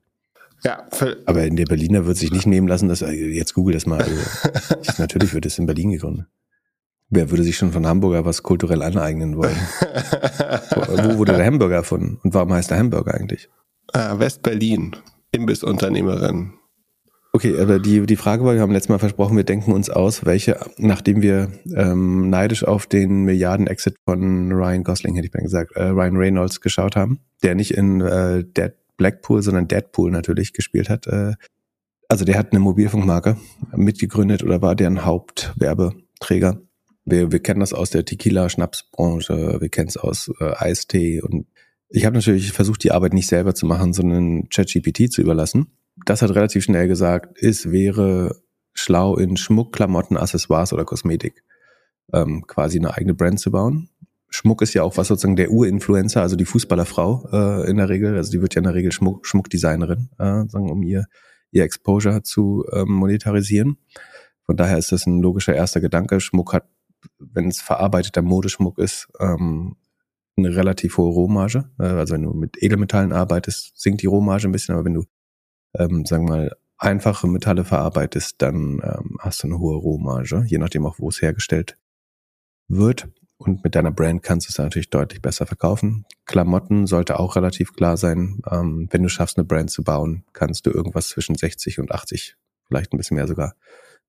Ja, aber in der Berliner wird sich nicht nehmen lassen, dass äh, jetzt google das mal. Also, ich, natürlich wird es in Berlin gegründet. Wer würde sich schon von Hamburger was kulturell aneignen wollen? wo, wo wurde der Hamburger erfunden? Und warum heißt der Hamburger eigentlich? Ah, West-Berlin, Imbissunternehmerin. Okay, aber die, die Frage war, wir haben letztes Mal versprochen, wir denken uns aus, welche, nachdem wir ähm, neidisch auf den Milliarden-Exit von Ryan Gosling, hätte ich mal gesagt, äh, Ryan Reynolds geschaut haben, der nicht in äh, Dead Blackpool, sondern Deadpool natürlich gespielt hat. Äh, also der hat eine Mobilfunkmarke mitgegründet oder war deren Hauptwerbeträger. Wir, wir kennen das aus der Tequila-Schnapsbranche, wir kennen es aus äh, Eistee und ich habe natürlich versucht, die Arbeit nicht selber zu machen, sondern ChatGPT zu überlassen. Das hat relativ schnell gesagt, es wäre schlau in Schmuck, Klamotten, Accessoires oder Kosmetik ähm, quasi eine eigene Brand zu bauen. Schmuck ist ja auch was sozusagen der Urinfluencer, also die Fußballerfrau äh, in der Regel, also die wird ja in der Regel Schmuck, Schmuckdesignerin, äh, sagen, um ihr ihr Exposure zu ähm, monetarisieren. Von daher ist das ein logischer erster Gedanke. Schmuck hat, wenn es verarbeiteter Modeschmuck ist, ähm, eine relativ hohe Rohmarge. Äh, also wenn du mit Edelmetallen arbeitest, sinkt die Rohmarge ein bisschen, aber wenn du, ähm, sagen wir mal, einfache Metalle verarbeitest, dann ähm, hast du eine hohe Rohmarge, je nachdem auch, wo es hergestellt wird. Und mit deiner Brand kannst du es natürlich deutlich besser verkaufen. Klamotten sollte auch relativ klar sein. Ähm, wenn du schaffst, eine Brand zu bauen, kannst du irgendwas zwischen 60 und 80, vielleicht ein bisschen mehr sogar,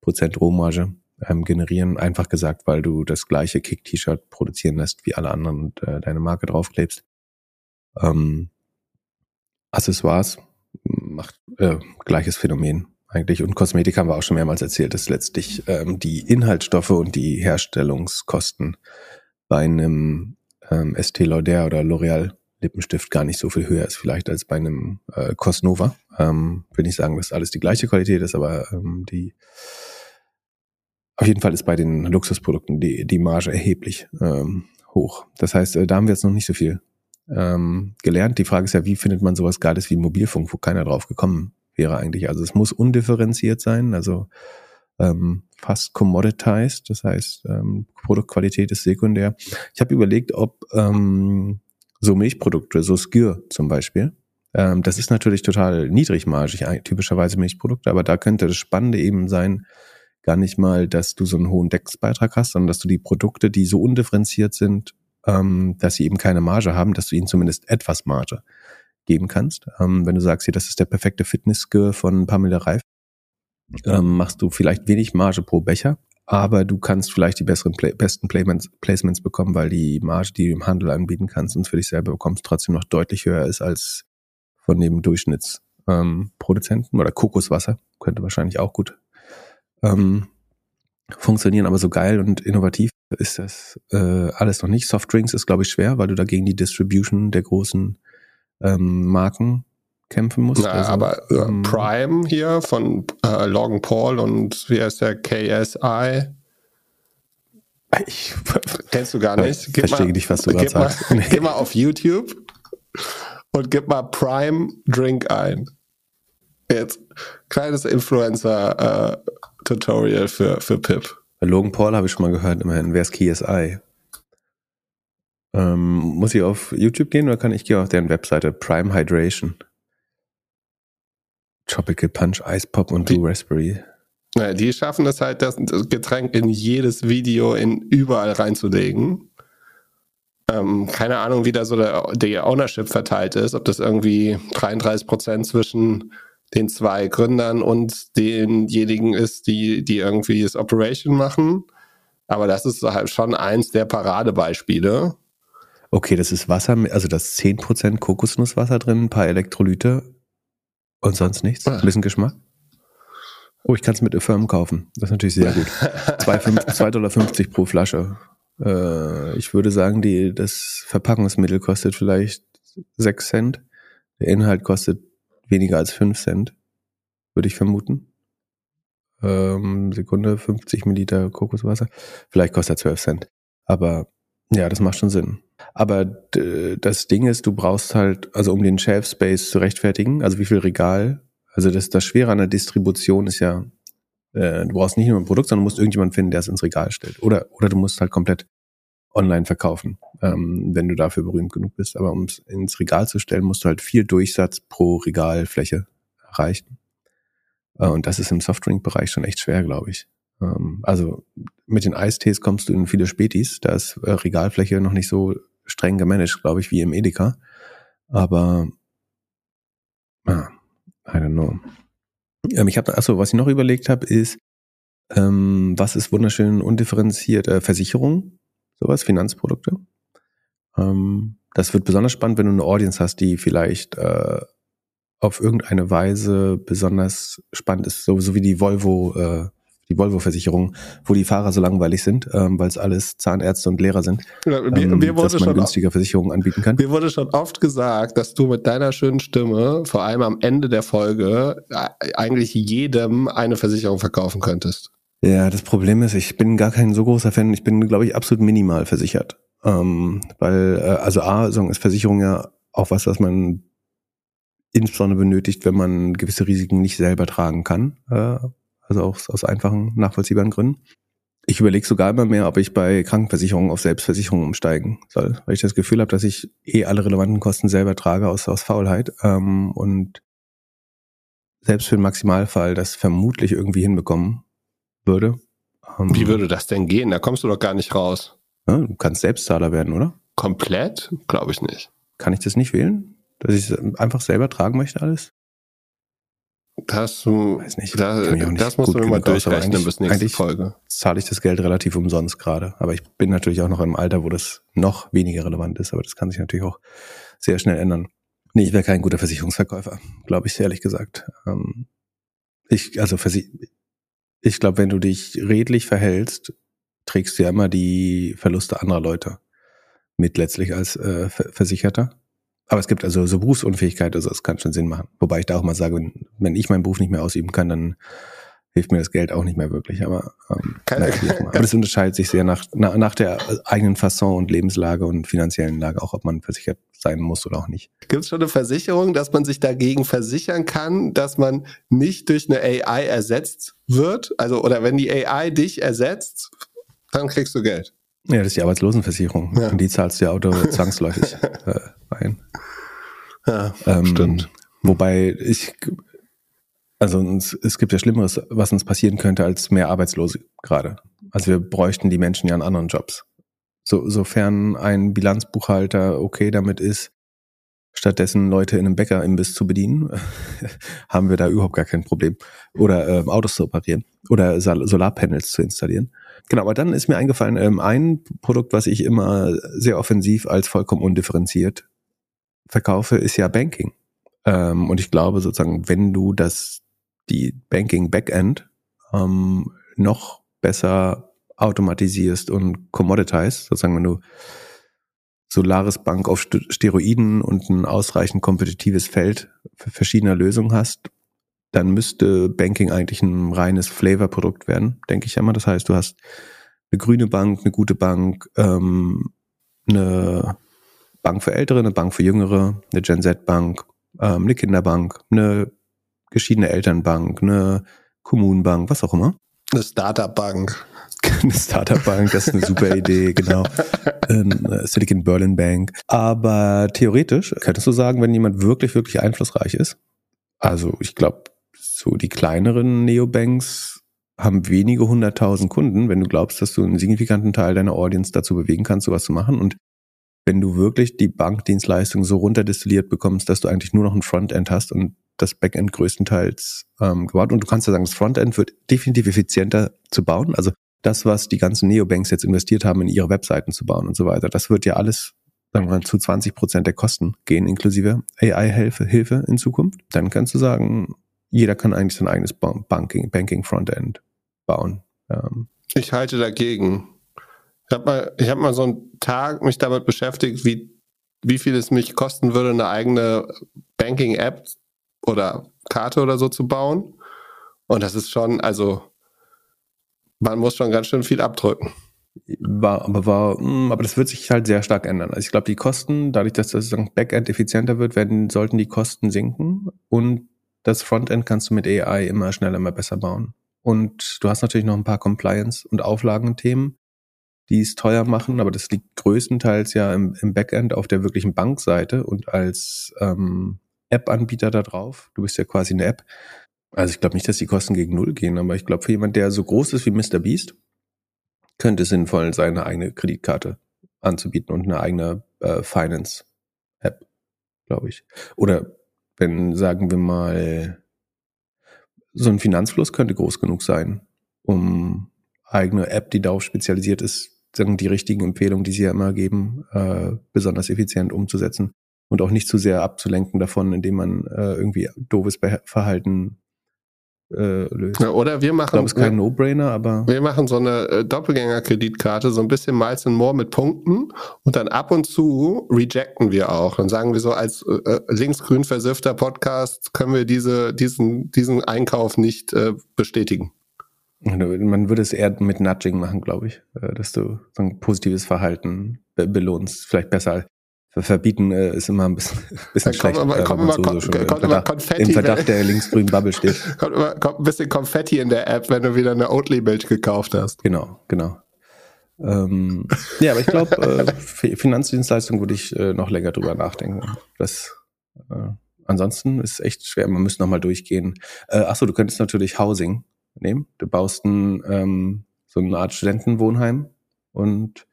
Prozent Rohmarge ähm, generieren. Einfach gesagt, weil du das gleiche Kick-T-Shirt produzieren lässt wie alle anderen und äh, deine Marke draufklebst. Ähm, Accessoires macht äh, gleiches Phänomen eigentlich. Und Kosmetik haben wir auch schon mehrmals erzählt, dass letztlich ähm, die Inhaltsstoffe und die Herstellungskosten bei einem ähm, Estée Lauder oder L'Oreal Lippenstift gar nicht so viel höher ist vielleicht als bei einem äh, Cosnova. Ähm, will nicht sagen, dass alles die gleiche Qualität ist, aber ähm, die auf jeden Fall ist bei den Luxusprodukten die, die Marge erheblich ähm, hoch. Das heißt, äh, da haben wir jetzt noch nicht so viel ähm, gelernt. Die Frage ist ja, wie findet man sowas Geiles wie Mobilfunk, wo keiner drauf gekommen wäre eigentlich. Also es muss undifferenziert sein, also ähm, fast commoditized, das heißt ähm, Produktqualität ist sekundär. Ich habe überlegt, ob ähm, so Milchprodukte, so Skür zum Beispiel, ähm, das ist natürlich total niedrigmargig, typischerweise Milchprodukte, aber da könnte das Spannende eben sein, gar nicht mal, dass du so einen hohen Deckungsbeitrag hast, sondern dass du die Produkte, die so undifferenziert sind, ähm, dass sie eben keine Marge haben, dass du ihnen zumindest etwas Marge geben kannst. Ähm, wenn du sagst, hier, das ist der perfekte fitness von Pamela Reif, ähm, machst du vielleicht wenig Marge pro Becher, aber du kannst vielleicht die besseren Play besten Placements, Placements bekommen, weil die Marge, die du im Handel anbieten kannst und für dich selber bekommst, trotzdem noch deutlich höher ist als von dem Durchschnittsproduzenten ähm, oder Kokoswasser könnte wahrscheinlich auch gut ähm, funktionieren, aber so geil und innovativ ist das äh, alles noch nicht. Softdrinks ist, glaube ich, schwer, weil du dagegen die Distribution der großen ähm, Marken kämpfen musst. Ja, also, aber äh, ähm, Prime hier von äh, Logan Paul und wie heißt der KSI? Ich, Kennst du gar nicht? Ich verstehe mal, nicht, was du gerade sagst. Mal, geh mal auf YouTube und gib mal Prime Drink ein. Jetzt kleines Influencer-Tutorial äh, für, für Pip. Bei Logan Paul habe ich schon mal gehört, immerhin. Wer ist KSI? Ähm, muss ich auf YouTube gehen oder kann ich gehe auf deren Webseite Prime Hydration? Tropical Punch, Ice Pop und Blue Raspberry. Ja, die schaffen es halt, das Getränk in jedes Video in überall reinzulegen. Ähm, keine Ahnung, wie da so der, der Ownership verteilt ist, ob das irgendwie 33 Prozent zwischen den zwei Gründern und denjenigen ist, die, die irgendwie das Operation machen. Aber das ist halt schon eins der Paradebeispiele. Okay, das ist Wasser, also das 10% Kokosnusswasser drin, ein paar Elektrolyte und sonst nichts. Ein bisschen Geschmack. Oh, ich kann es mit Affirm kaufen. Das ist natürlich sehr gut. 2,50 Dollar pro Flasche. Äh, ich würde sagen, die, das Verpackungsmittel kostet vielleicht 6 Cent. Der Inhalt kostet weniger als 5 Cent, würde ich vermuten. Ähm, Sekunde, 50 Milliliter Kokoswasser. Vielleicht kostet er 12 Cent. Aber ja, das macht schon Sinn. Aber das Ding ist, du brauchst halt, also um den Shelf Space zu rechtfertigen, also wie viel Regal, also das, das Schwere an der Distribution ist ja, äh, du brauchst nicht nur ein Produkt, sondern du musst irgendjemanden finden, der es ins Regal stellt. Oder, oder du musst halt komplett online verkaufen, ähm, wenn du dafür berühmt genug bist. Aber um es ins Regal zu stellen, musst du halt viel Durchsatz pro Regalfläche erreichen. Äh, und das ist im Softdrink-Bereich schon echt schwer, glaube ich. Ähm, also mit den Eistees kommst du in viele Spätis. Da ist äh, Regalfläche noch nicht so streng gemanagt, glaube ich, wie im Edeka. Aber ah, I don't know. Ähm, ich habe, achso, was ich noch überlegt habe, ist, ähm, was ist wunderschön undifferenziert? Äh, Versicherung sowas, Finanzprodukte. Ähm, das wird besonders spannend, wenn du eine Audience hast, die vielleicht äh, auf irgendeine Weise besonders spannend ist, so, so wie die Volvo, äh, die Volvo-Versicherung, wo die Fahrer so langweilig sind, ähm, weil es alles Zahnärzte und Lehrer sind, ja, mir, ähm, mir dass man günstiger Versicherungen anbieten kann. Mir wurde schon oft gesagt, dass du mit deiner schönen Stimme, vor allem am Ende der Folge, eigentlich jedem eine Versicherung verkaufen könntest. Ja, das Problem ist, ich bin gar kein so großer Fan. Ich bin, glaube ich, absolut minimal versichert. Ähm, weil, äh, also A, ist Versicherung ja auch was, was man insbesondere benötigt, wenn man gewisse Risiken nicht selber tragen kann, äh, also auch aus einfachen, nachvollziehbaren Gründen. Ich überlege sogar immer mehr, ob ich bei Krankenversicherungen auf Selbstversicherungen umsteigen soll, weil ich das Gefühl habe, dass ich eh alle relevanten Kosten selber trage aus, aus Faulheit ähm, und selbst für den Maximalfall das vermutlich irgendwie hinbekommen würde. Ähm, Wie würde das denn gehen? Da kommst du doch gar nicht raus. Ja, du kannst Selbstzahler werden, oder? Komplett? Glaube ich nicht. Kann ich das nicht wählen? Dass ich es einfach selber tragen möchte alles? Das, Weiß nicht, da, nicht das musst du mir mal durchrechnen bis nächste Folge. zahle ich das Geld relativ umsonst gerade. Aber ich bin natürlich auch noch im Alter, wo das noch weniger relevant ist. Aber das kann sich natürlich auch sehr schnell ändern. Nee, ich wäre kein guter Versicherungsverkäufer, glaube ich, ehrlich gesagt. Ähm, ich, also ich glaube, wenn du dich redlich verhältst, trägst du ja immer die Verluste anderer Leute mit letztlich als äh, Versicherter. Aber es gibt also so Berufsunfähigkeit, also es kann schon Sinn machen. Wobei ich da auch mal sage, wenn, wenn ich meinen Beruf nicht mehr ausüben kann, dann hilft mir das Geld auch nicht mehr wirklich. Aber, ähm, naja, aber das unterscheidet sich sehr nach, nach, nach der eigenen Fasson und Lebenslage und finanziellen Lage, auch ob man versichert sein muss oder auch nicht. Gibt es schon eine Versicherung, dass man sich dagegen versichern kann, dass man nicht durch eine AI ersetzt wird? Also, oder wenn die AI dich ersetzt, dann kriegst du Geld. Ja, das ist die Arbeitslosenversicherung. Ja. Und die zahlst du ja Auto zwangsläufig äh, ein. Ja, ähm, stimmt. Wobei ich, also uns, es gibt ja Schlimmeres, was uns passieren könnte, als mehr Arbeitslose gerade. Also wir bräuchten die Menschen ja an anderen Jobs. So, sofern ein Bilanzbuchhalter okay damit ist, stattdessen Leute in einem Bäckerimbiss zu bedienen, haben wir da überhaupt gar kein Problem. Oder ähm, Autos zu operieren oder Solarpanels zu installieren. Genau, aber dann ist mir eingefallen, ähm, ein Produkt, was ich immer sehr offensiv als vollkommen undifferenziert verkaufe, ist ja Banking. Ähm, und ich glaube sozusagen, wenn du das, die Banking Backend ähm, noch besser automatisierst und commoditized, sozusagen, wenn du Solaris Bank auf Steroiden und ein ausreichend kompetitives Feld verschiedener Lösungen hast, dann müsste Banking eigentlich ein reines Flavor-Produkt werden, denke ich immer. Das heißt, du hast eine grüne Bank, eine gute Bank, ähm, eine Bank für Ältere, eine Bank für Jüngere, eine Gen Z-Bank, ähm, eine Kinderbank, eine geschiedene Elternbank, eine Kommunenbank, was auch immer. Eine Startup-Bank. eine Startup-Bank, das ist eine super Idee, genau. Eine Silicon Berlin Bank. Aber theoretisch könntest du sagen, wenn jemand wirklich, wirklich einflussreich ist, also ich glaube, so die kleineren Neobanks haben wenige hunderttausend Kunden, wenn du glaubst, dass du einen signifikanten Teil deiner Audience dazu bewegen kannst, sowas zu machen. Und wenn du wirklich die Bankdienstleistung so runterdestilliert bekommst, dass du eigentlich nur noch ein Frontend hast und das Backend größtenteils ähm, gebaut. Und du kannst ja sagen, das Frontend wird definitiv effizienter zu bauen. Also das, was die ganzen Neobanks jetzt investiert haben, in ihre Webseiten zu bauen und so weiter, das wird ja alles sagen wir mal, zu 20 Prozent der Kosten gehen, inklusive AI-Hilfe Hilfe in Zukunft. Dann kannst du sagen, jeder kann eigentlich sein eigenes Banking, Banking Frontend bauen. Ähm. Ich halte dagegen. Ich habe mal, habe mal so einen Tag mich damit beschäftigt, wie wie viel es mich kosten würde, eine eigene Banking-App oder Karte oder so zu bauen. Und das ist schon, also man muss schon ganz schön viel abdrücken. War, aber war, hm, aber das wird sich halt sehr stark ändern. Also ich glaube, die Kosten, dadurch, dass das Backend effizienter wird, werden, sollten die Kosten sinken und das Frontend kannst du mit AI immer schneller, immer besser bauen. Und du hast natürlich noch ein paar Compliance- und Auflagenthemen, die es teuer machen, aber das liegt größtenteils ja im, im Backend auf der wirklichen Bankseite und als ähm, App-Anbieter da drauf. Du bist ja quasi eine App. Also ich glaube nicht, dass die Kosten gegen Null gehen, aber ich glaube, für jemand, der so groß ist wie Mr. Beast, könnte es sinnvoll sein, eine eigene Kreditkarte anzubieten und eine eigene äh, Finance-App, glaube ich. Oder wenn, sagen wir mal, so ein Finanzfluss könnte groß genug sein, um eigene App, die darauf spezialisiert ist, sagen die richtigen Empfehlungen, die sie ja immer geben, äh, besonders effizient umzusetzen und auch nicht zu sehr abzulenken davon, indem man äh, irgendwie doofes Verhalten äh, löst. Ja, oder wir machen. Ich glaube, es ist kein No-Brainer, aber. Wir machen so eine äh, Doppelgänger-Kreditkarte, so ein bisschen Miles and More mit Punkten und dann ab und zu rejecten wir auch. Dann sagen wir so, als äh, äh linksgrün versiffter Podcast können wir diese, diesen, diesen Einkauf nicht äh, bestätigen. Man würde es eher mit Nudging machen, glaube ich, äh, dass du so ein positives Verhalten belohnst. Vielleicht besser verbieten äh, ist immer ein bisschen, bisschen schlecht. Kommt, immer, kommt, immer, so kommt, kommt immer Konfetti. Im Verdacht der linksgrünen Bubble steht. Kommt, immer, kommt ein bisschen Konfetti in der App, wenn du wieder eine Oatly-Milch gekauft hast. Genau, genau. Ähm, ja, aber ich glaube, äh, Finanzdienstleistung würde ich äh, noch länger drüber nachdenken. Das, äh, ansonsten ist echt schwer. Man müsste noch mal durchgehen. Äh, achso, du könntest natürlich Housing nehmen. Du baust ein, ähm, so eine Art Studentenwohnheim und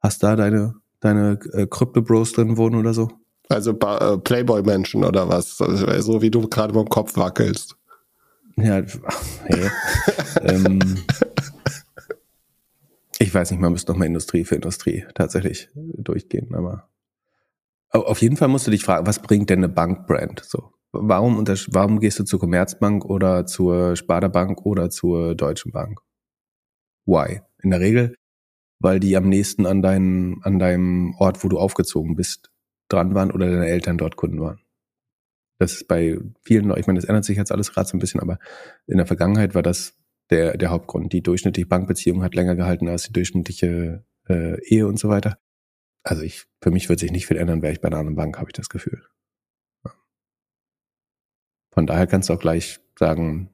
hast da deine deine äh, Krypto-Bros drin wohnen oder so? Also äh, Playboy-Menschen oder was? So wie du gerade beim Kopf wackelst. Ja, hey. ähm, ich weiß nicht, man müsste noch mal Industrie für Industrie tatsächlich durchgehen, aber auf jeden Fall musst du dich fragen, was bringt denn eine Bankbrand so? Warum, warum gehst du zur Commerzbank oder zur Sparda Bank oder zur Deutschen Bank? Why? In der Regel weil die am nächsten an, dein, an deinem Ort, wo du aufgezogen bist, dran waren oder deine Eltern dort Kunden waren. Das ist bei vielen, ich meine, das ändert sich jetzt alles gerade so ein bisschen, aber in der Vergangenheit war das der, der Hauptgrund. Die durchschnittliche Bankbeziehung hat länger gehalten als die durchschnittliche äh, Ehe und so weiter. Also ich, für mich wird sich nicht viel ändern, wäre ich bei einer anderen Bank, habe ich das Gefühl. Von daher kannst du auch gleich sagen,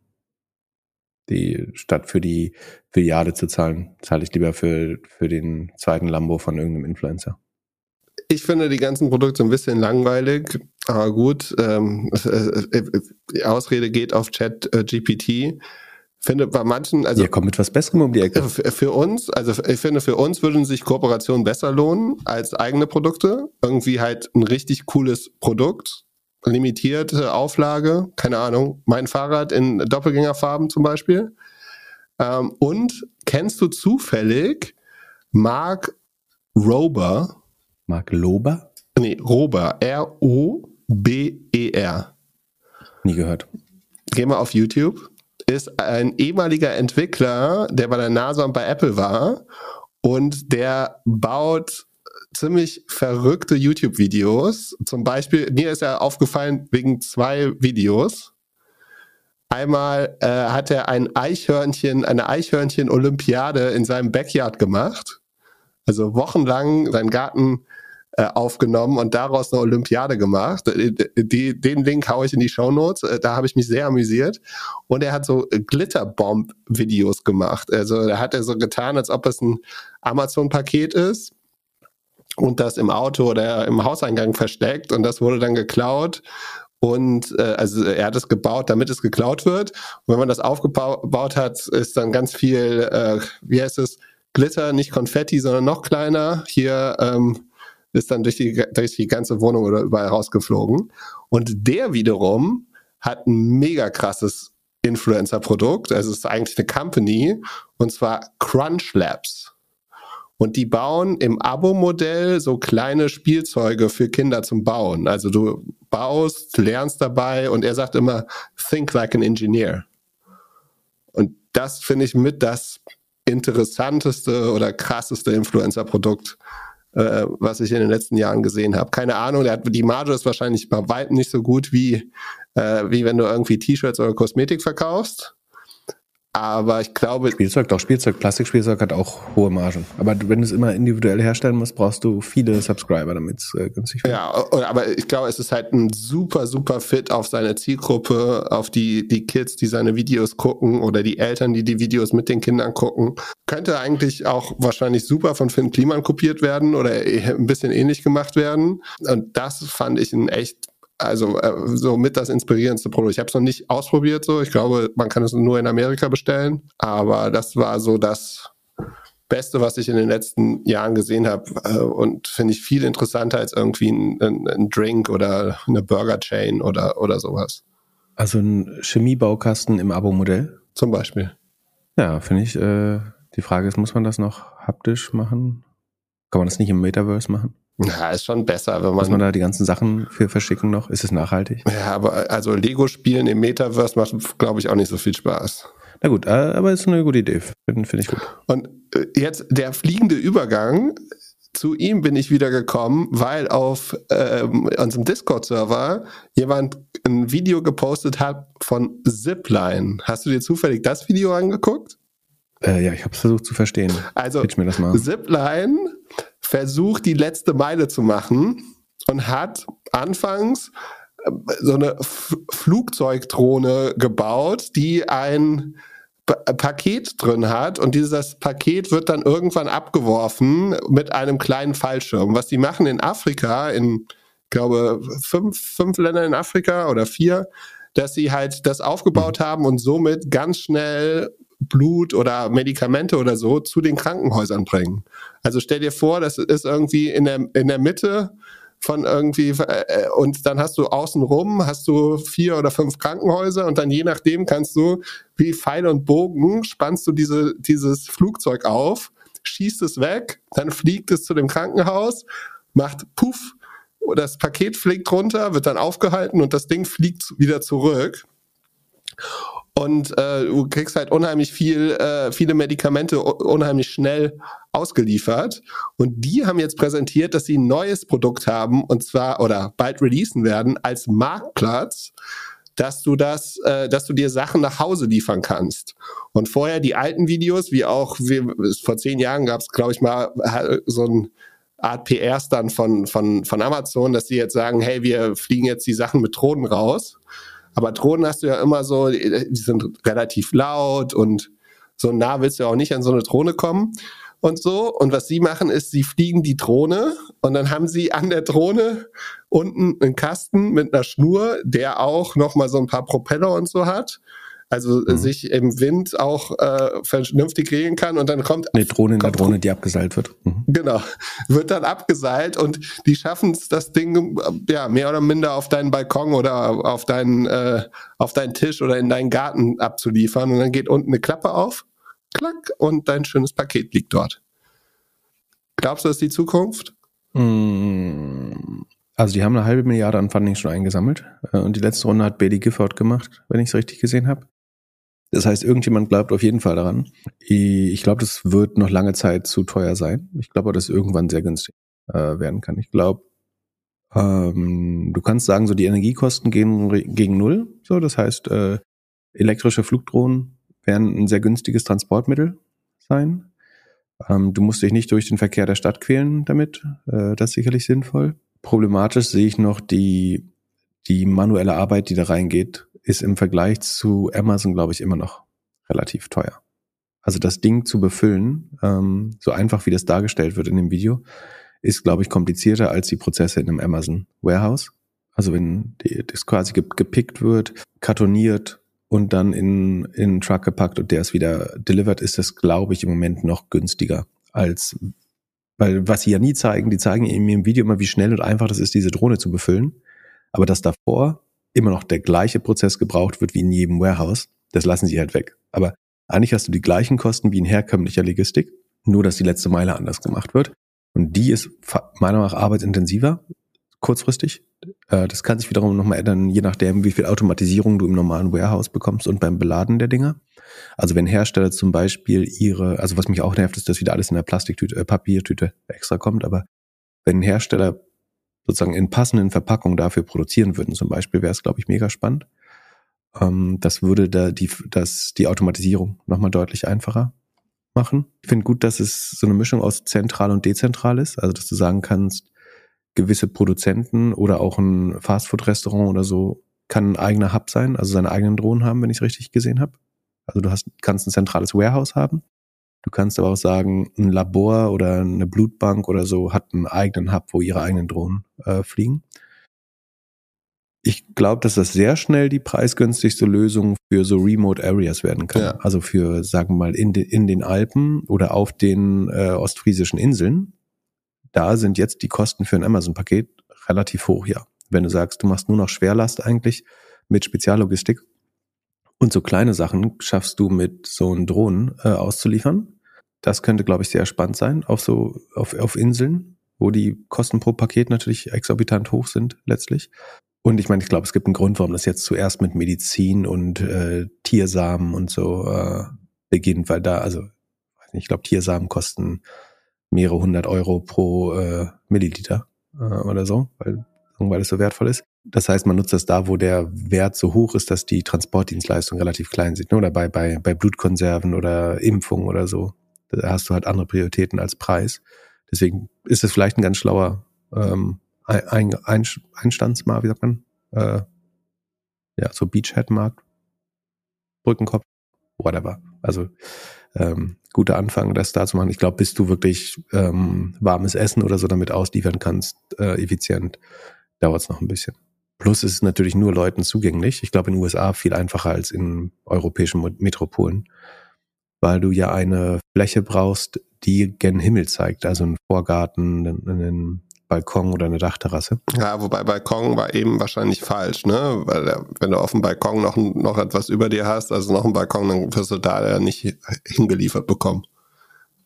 die statt für die Filiale zu zahlen, zahle ich lieber für, für den zweiten Lambo von irgendeinem Influencer. Ich finde die ganzen Produkte ein bisschen langweilig, aber gut, ähm, die Ausrede geht auf Chat äh, GPT. Finde bei manchen, also. Ihr kommt mit was Besserem um die Ecke. Für uns, also ich finde, für uns würden sich Kooperationen besser lohnen als eigene Produkte. Irgendwie halt ein richtig cooles Produkt, limitierte Auflage, keine Ahnung, mein Fahrrad in Doppelgängerfarben zum Beispiel. Ähm, und kennst du zufällig Mark Rober? Mark Lober? Nee, Rober. R-O-B-E-R. Nie gehört. Geh mal auf YouTube. Ist ein ehemaliger Entwickler, der bei der NASA und bei Apple war. Und der baut ziemlich verrückte YouTube-Videos. Zum Beispiel, mir ist er aufgefallen wegen zwei Videos. Einmal äh, hat er ein Eichhörnchen, eine Eichhörnchen-Olympiade in seinem Backyard gemacht. Also wochenlang seinen Garten äh, aufgenommen und daraus eine Olympiade gemacht. Äh, die, den Link haue ich in die Show Notes. Äh, da habe ich mich sehr amüsiert. Und er hat so Glitterbomb-Videos gemacht. Also da hat er so getan, als ob es ein Amazon-Paket ist und das im Auto oder im Hauseingang versteckt und das wurde dann geklaut und äh, also er hat es gebaut, damit es geklaut wird. Und wenn man das aufgebaut hat, ist dann ganz viel, äh, wie heißt es, Glitter, nicht Konfetti, sondern noch kleiner. Hier ähm, ist dann durch die, durch die ganze Wohnung oder überall rausgeflogen. Und der wiederum hat ein mega krasses Influencer-Produkt. Also es ist eigentlich eine Company und zwar Crunch Labs. Und die bauen im Abo-Modell so kleine Spielzeuge für Kinder zum Bauen. Also du baust, lernst dabei und er sagt immer, think like an engineer. Und das finde ich mit das interessanteste oder krasseste Influencer-Produkt, äh, was ich in den letzten Jahren gesehen habe. Keine Ahnung, hat, die Marge ist wahrscheinlich bei weitem nicht so gut wie, äh, wie wenn du irgendwie T-Shirts oder Kosmetik verkaufst. Aber ich glaube. Spielzeug, doch, Spielzeug, Plastikspielzeug hat auch hohe Margen. Aber wenn du es immer individuell herstellen musst, brauchst du viele Subscriber, damit es äh, günstig wird. Ja, aber ich glaube, es ist halt ein super, super fit auf seine Zielgruppe, auf die, die Kids, die seine Videos gucken oder die Eltern, die die Videos mit den Kindern gucken. Könnte eigentlich auch wahrscheinlich super von Finn Kliman kopiert werden oder ein bisschen ähnlich gemacht werden. Und das fand ich ein echt also äh, so mit das inspirierendste Produkt. Ich habe es noch nicht ausprobiert so. Ich glaube, man kann es nur in Amerika bestellen. Aber das war so das Beste, was ich in den letzten Jahren gesehen habe äh, und finde ich viel interessanter als irgendwie ein, ein, ein, Drink oder eine Burger Chain oder, oder sowas. Also ein Chemiebaukasten im Abo-Modell? Zum Beispiel. Ja, finde ich. Äh, die Frage ist, muss man das noch haptisch machen? Kann man das nicht im Metaverse machen? Ja, ist schon besser, wenn man. Muss man da die ganzen Sachen für verschicken noch? Ist es nachhaltig? Ja, aber also Lego-Spielen im Metaverse macht, glaube ich, auch nicht so viel Spaß. Na gut, äh, aber ist eine gute Idee. Finde find ich gut. Und äh, jetzt der fliegende Übergang. Zu ihm bin ich wieder gekommen, weil auf ähm, unserem Discord-Server jemand ein Video gepostet hat von Zipline. Hast du dir zufällig das Video angeguckt? Äh, ja, ich habe es versucht zu verstehen. Also Zipline versucht die letzte Meile zu machen und hat anfangs äh, so eine F Flugzeugdrohne gebaut, die ein P Paket drin hat und dieses Paket wird dann irgendwann abgeworfen mit einem kleinen Fallschirm. Was die machen in Afrika, in glaube fünf, fünf Länder in Afrika oder vier, dass sie halt das aufgebaut mhm. haben und somit ganz schnell Blut oder Medikamente oder so zu den Krankenhäusern bringen. Also stell dir vor, das ist irgendwie in der, in der Mitte von irgendwie äh, und dann hast du außenrum hast du vier oder fünf Krankenhäuser und dann je nachdem kannst du wie Pfeil und Bogen spannst du diese dieses Flugzeug auf, schießt es weg, dann fliegt es zu dem Krankenhaus, macht Puff, das Paket fliegt runter, wird dann aufgehalten und das Ding fliegt wieder zurück und äh, du kriegst halt unheimlich viel, äh, viele Medikamente unheimlich schnell ausgeliefert. Und die haben jetzt präsentiert, dass sie ein neues Produkt haben und zwar oder bald releasen werden als Marktplatz, dass du das, äh, dass du dir Sachen nach Hause liefern kannst. Und vorher die alten Videos, wie auch wie, vor zehn Jahren gab es, glaube ich mal, so ein Art PRs dann von, von, von Amazon, dass sie jetzt sagen, hey, wir fliegen jetzt die Sachen mit Drohnen raus. Aber Drohnen hast du ja immer so, die sind relativ laut und so nah willst du auch nicht an so eine Drohne kommen und so. Und was sie machen ist, sie fliegen die Drohne und dann haben sie an der Drohne unten einen Kasten mit einer Schnur, der auch nochmal so ein paar Propeller und so hat also mhm. sich im Wind auch äh, vernünftig regeln kann und dann kommt eine Drohne in der Drohne, die abgeseilt wird. Mhm. Genau, wird dann abgeseilt und die schaffen es, das Ding ja mehr oder minder auf deinen Balkon oder auf deinen äh, auf deinen Tisch oder in deinen Garten abzuliefern und dann geht unten eine Klappe auf, klack und dein schönes Paket liegt dort. Glaubst du, das ist die Zukunft? Mm, also die haben eine halbe Milliarde an Funding schon eingesammelt äh, und die letzte Runde hat Bailey Gifford gemacht, wenn ich es richtig gesehen habe. Das heißt, irgendjemand glaubt auf jeden Fall daran. Ich glaube, das wird noch lange Zeit zu teuer sein. Ich glaube, dass irgendwann sehr günstig äh, werden kann. Ich glaube, ähm, du kannst sagen, so die Energiekosten gehen gegen null. So, das heißt, äh, elektrische Flugdrohnen werden ein sehr günstiges Transportmittel sein. Ähm, du musst dich nicht durch den Verkehr der Stadt quälen damit. Äh, das ist sicherlich sinnvoll. Problematisch sehe ich noch die die manuelle Arbeit, die da reingeht, ist im Vergleich zu Amazon, glaube ich, immer noch relativ teuer. Also das Ding zu befüllen, ähm, so einfach wie das dargestellt wird in dem Video, ist, glaube ich, komplizierter als die Prozesse in einem Amazon Warehouse. Also wenn die, das quasi gepickt wird, kartoniert und dann in, in einen Truck gepackt und der ist wieder delivered, ist das, glaube ich, im Moment noch günstiger als, weil was sie ja nie zeigen, die zeigen in im Video immer, wie schnell und einfach das ist, diese Drohne zu befüllen. Aber dass davor immer noch der gleiche Prozess gebraucht wird wie in jedem Warehouse, das lassen sie halt weg. Aber eigentlich hast du die gleichen Kosten wie in herkömmlicher Logistik, nur dass die letzte Meile anders gemacht wird. Und die ist meiner Meinung nach arbeitsintensiver, kurzfristig. Äh, das kann sich wiederum nochmal ändern, je nachdem, wie viel Automatisierung du im normalen Warehouse bekommst und beim Beladen der Dinger. Also wenn Hersteller zum Beispiel ihre, also was mich auch nervt, ist, dass wieder alles in der Plastiktüte, äh, Papiertüte extra kommt, aber wenn Hersteller sozusagen in passenden Verpackungen dafür produzieren würden, zum Beispiel, wäre es, glaube ich, mega spannend. Ähm, das würde da die, das, die Automatisierung nochmal deutlich einfacher machen. Ich finde gut, dass es so eine Mischung aus zentral und dezentral ist, also dass du sagen kannst, gewisse Produzenten oder auch ein Fastfood-Restaurant oder so kann ein eigener Hub sein, also seine eigenen Drohnen haben, wenn ich es richtig gesehen habe. Also du hast, kannst ein zentrales Warehouse haben Du kannst aber auch sagen, ein Labor oder eine Blutbank oder so hat einen eigenen Hub, wo ihre eigenen Drohnen äh, fliegen. Ich glaube, dass das sehr schnell die preisgünstigste Lösung für so Remote Areas werden kann. Ja. Also für, sagen wir mal, in, de, in den Alpen oder auf den äh, ostfriesischen Inseln. Da sind jetzt die Kosten für ein Amazon-Paket relativ hoch, ja. Wenn du sagst, du machst nur noch Schwerlast eigentlich mit Speziallogistik und so kleine Sachen schaffst du mit so einem Drohnen äh, auszuliefern. Das könnte, glaube ich, sehr spannend sein auf so auf, auf Inseln, wo die Kosten pro Paket natürlich exorbitant hoch sind letztlich. Und ich meine, ich glaube, es gibt einen Grund, warum das jetzt zuerst mit Medizin und äh, Tiersamen und so äh, beginnt, weil da, also, ich glaube, Tiersamen kosten mehrere hundert Euro pro äh, Milliliter äh, oder so, weil, weil es so wertvoll ist. Das heißt, man nutzt das da, wo der Wert so hoch ist, dass die Transportdienstleistungen relativ klein sind. Ne? Oder bei, bei, bei Blutkonserven oder Impfungen oder so. Da hast du halt andere Prioritäten als Preis. Deswegen ist es vielleicht ein ganz schlauer ähm, ein, ein, Einstandsmarkt, wie sagt man? Äh, ja, so Beachhead-Markt, Brückenkopf, whatever. Also ähm, guter Anfang, das da zu machen. Ich glaube, bis du wirklich ähm, warmes Essen oder so damit ausliefern kannst, äh, effizient, dauert es noch ein bisschen. Plus ist es natürlich nur Leuten zugänglich. Ich glaube, in den USA viel einfacher als in europäischen Metropolen, weil du ja eine Fläche brauchst, die gen Himmel zeigt, also einen Vorgarten, einen, einen Balkon oder eine Dachterrasse. Ja, wobei Balkon war eben wahrscheinlich falsch, ne? Weil wenn du auf dem Balkon noch, noch etwas über dir hast, also noch einen Balkon, dann wirst du da ja nicht hingeliefert bekommen.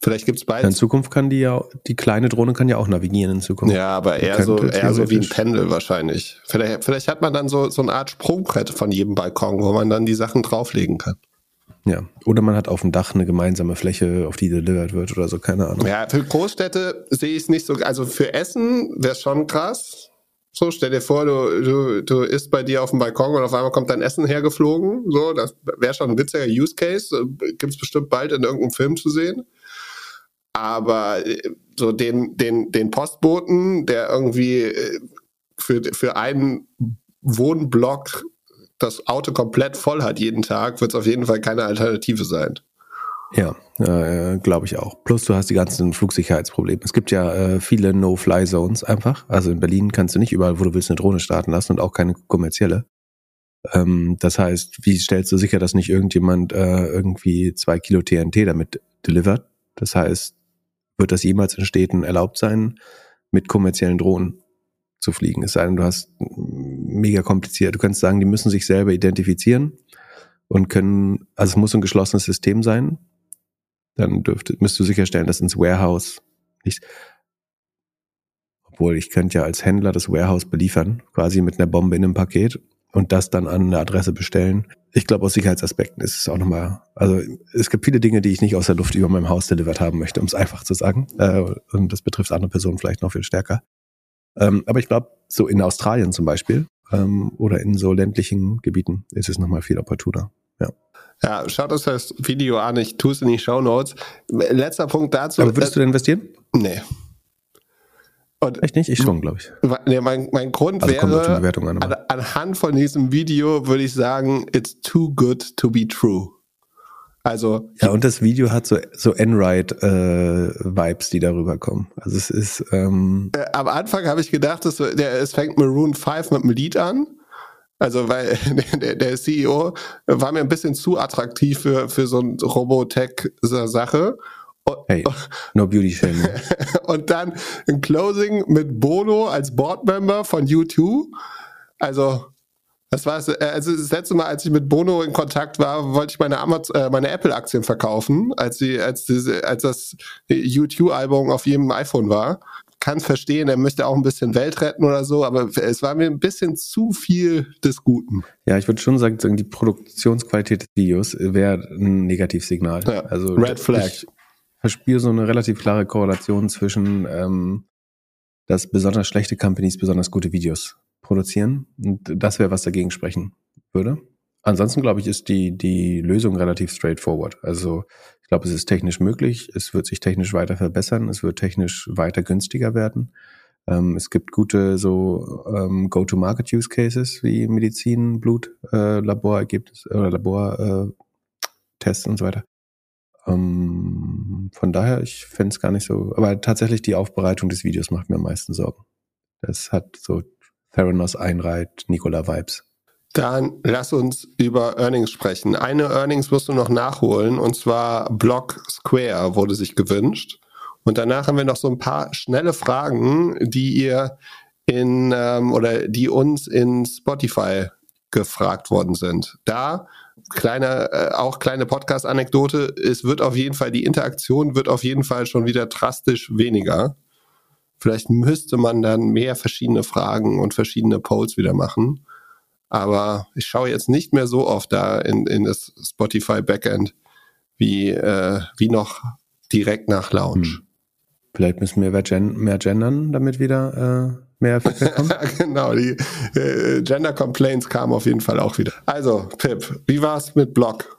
Vielleicht gibt's beides. In Zukunft kann die ja, die kleine Drohne kann ja auch navigieren in Zukunft. Ja, aber eher so, eher so wie ein Pendel wahrscheinlich. Vielleicht, vielleicht hat man dann so, so eine Art Sprungbrett von jedem Balkon, wo man dann die Sachen drauflegen kann. Ja, oder man hat auf dem Dach eine gemeinsame Fläche, auf die delivered wird oder so, keine Ahnung. Ja, für Großstädte sehe ich es nicht so. Also für Essen wäre es schon krass. So, stell dir vor, du, du, du isst bei dir auf dem Balkon und auf einmal kommt dein Essen hergeflogen. So, das wäre schon ein witziger Use Case. Gibt es bestimmt bald in irgendeinem Film zu sehen. Aber äh, so den, den, den Postboten, der irgendwie äh, für, für einen Wohnblock das Auto komplett voll hat jeden Tag, wird es auf jeden Fall keine Alternative sein. Ja, äh, glaube ich auch. Plus du hast die ganzen Flugsicherheitsprobleme. Es gibt ja äh, viele No-Fly-Zones einfach. Also in Berlin kannst du nicht überall, wo du willst, eine Drohne starten lassen und auch keine kommerzielle. Ähm, das heißt, wie stellst du sicher, dass nicht irgendjemand äh, irgendwie zwei Kilo TNT damit delivert? Das heißt, wird das jemals in Städten erlaubt sein, mit kommerziellen Drohnen zu fliegen? Es sei denn, du hast mega kompliziert. Du kannst sagen, die müssen sich selber identifizieren und können, also es muss ein geschlossenes System sein. Dann dürfte, müsst du sicherstellen, dass ins Warehouse nicht, obwohl ich könnte ja als Händler das Warehouse beliefern, quasi mit einer Bombe in einem Paket und das dann an eine Adresse bestellen. Ich glaube, aus Sicherheitsaspekten ist es auch nochmal, also es gibt viele Dinge, die ich nicht aus der Luft über meinem Haus delivered haben möchte, um es einfach zu sagen. Äh, und das betrifft andere Personen vielleicht noch viel stärker. Ähm, aber ich glaube, so in Australien zum Beispiel ähm, oder in so ländlichen Gebieten ist es nochmal viel opportuner. Ja. Ja, schaut euch das Video an, ich tue es in die Show Notes. Letzter Punkt dazu. Aber würdest du denn investieren? Nee. Und Echt nicht? Ich schon, glaube ich. Nee, mein, mein Grund also wäre, an, anhand von diesem Video würde ich sagen, it's too good to be true. Also ja, und das Video hat so so Enright-Vibes, äh, die darüber kommen. Also es ist ähm äh, am Anfang habe ich gedacht, dass der, es fängt Maroon 5 mit einem Lied an. Also weil der, der CEO war mir ein bisschen zu attraktiv für für so ein Robotech-Sache. Hey, no beauty shame. und dann ein Closing mit Bono als Boardmember von U2. Also das war es. Äh, also das letzte Mal, als ich mit Bono in Kontakt war, wollte ich meine, äh, meine Apple-Aktien verkaufen, als sie, als diese, als das U2-Album auf jedem iPhone war. Kann verstehen, er möchte auch ein bisschen Welt retten oder so, aber es war mir ein bisschen zu viel des Guten. Ja, ich würde schon sagen, die Produktionsqualität des Videos wäre ein Negativsignal. Ja, also Red Flag. Ich verspüre so eine relativ klare Korrelation zwischen, ähm, dass besonders schlechte Companies besonders gute Videos produzieren. Und das wäre, was dagegen sprechen würde. Ansonsten glaube ich, ist die, die Lösung relativ straightforward. Also ich glaube, es ist technisch möglich, es wird sich technisch weiter verbessern, es wird technisch weiter günstiger werden. Ähm, es gibt gute so ähm, Go-to-Market-Use Cases wie Medizin, Blut, äh, Laborergebnis oder Labortests äh, und so weiter. Ähm, von daher, ich fände es gar nicht so. Aber tatsächlich die Aufbereitung des Videos macht mir am meisten Sorgen. Das hat so Theranos einreiht, Nikola Vibes. Dann lass uns über Earnings sprechen. Eine Earnings musst du noch nachholen und zwar Block Square wurde sich gewünscht. Und danach haben wir noch so ein paar schnelle Fragen, die ihr in ähm, oder die uns in Spotify gefragt worden sind. Da kleine äh, auch kleine Podcast-Anekdote: Es wird auf jeden Fall die Interaktion wird auf jeden Fall schon wieder drastisch weniger. Vielleicht müsste man dann mehr verschiedene Fragen und verschiedene Polls wieder machen. Aber ich schaue jetzt nicht mehr so oft da in, in das Spotify Backend wie, äh, wie noch direkt nach Launch. Hm. Vielleicht müssen wir mehr, gen mehr gendern, damit wieder äh, mehr Feedback kommt. genau, die äh, Gender Complaints kamen auf jeden Fall auch wieder. Also, Pip, wie war's mit Blog?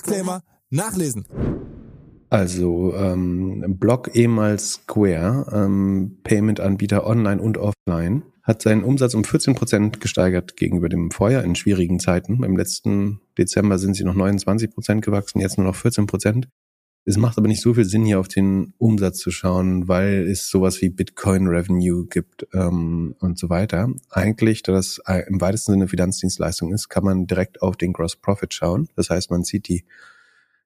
Disclaimer nachlesen. Also ähm, Block ehemals Square, ähm, Payment-Anbieter online und offline, hat seinen Umsatz um 14 Prozent gesteigert gegenüber dem Vorjahr in schwierigen Zeiten. Im letzten Dezember sind sie noch 29 Prozent gewachsen, jetzt nur noch 14 Prozent. Es macht aber nicht so viel Sinn, hier auf den Umsatz zu schauen, weil es sowas wie Bitcoin Revenue gibt ähm, und so weiter. Eigentlich, da das im weitesten Sinne Finanzdienstleistung ist, kann man direkt auf den Gross Profit schauen. Das heißt, man sieht die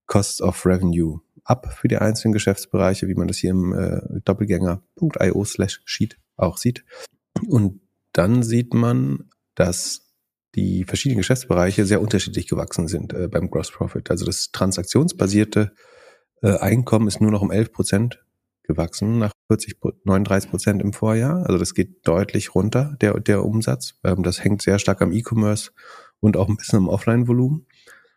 Costs of Revenue ab für die einzelnen Geschäftsbereiche, wie man das hier im äh, doppelgänger.io slash sheet auch sieht. Und dann sieht man, dass die verschiedenen Geschäftsbereiche sehr unterschiedlich gewachsen sind äh, beim Gross Profit. Also das transaktionsbasierte äh, Einkommen ist nur noch um 11 Prozent gewachsen, nach 40, 39 Prozent im Vorjahr. Also das geht deutlich runter, der, der Umsatz. Ähm, das hängt sehr stark am E-Commerce und auch ein bisschen am Offline-Volumen.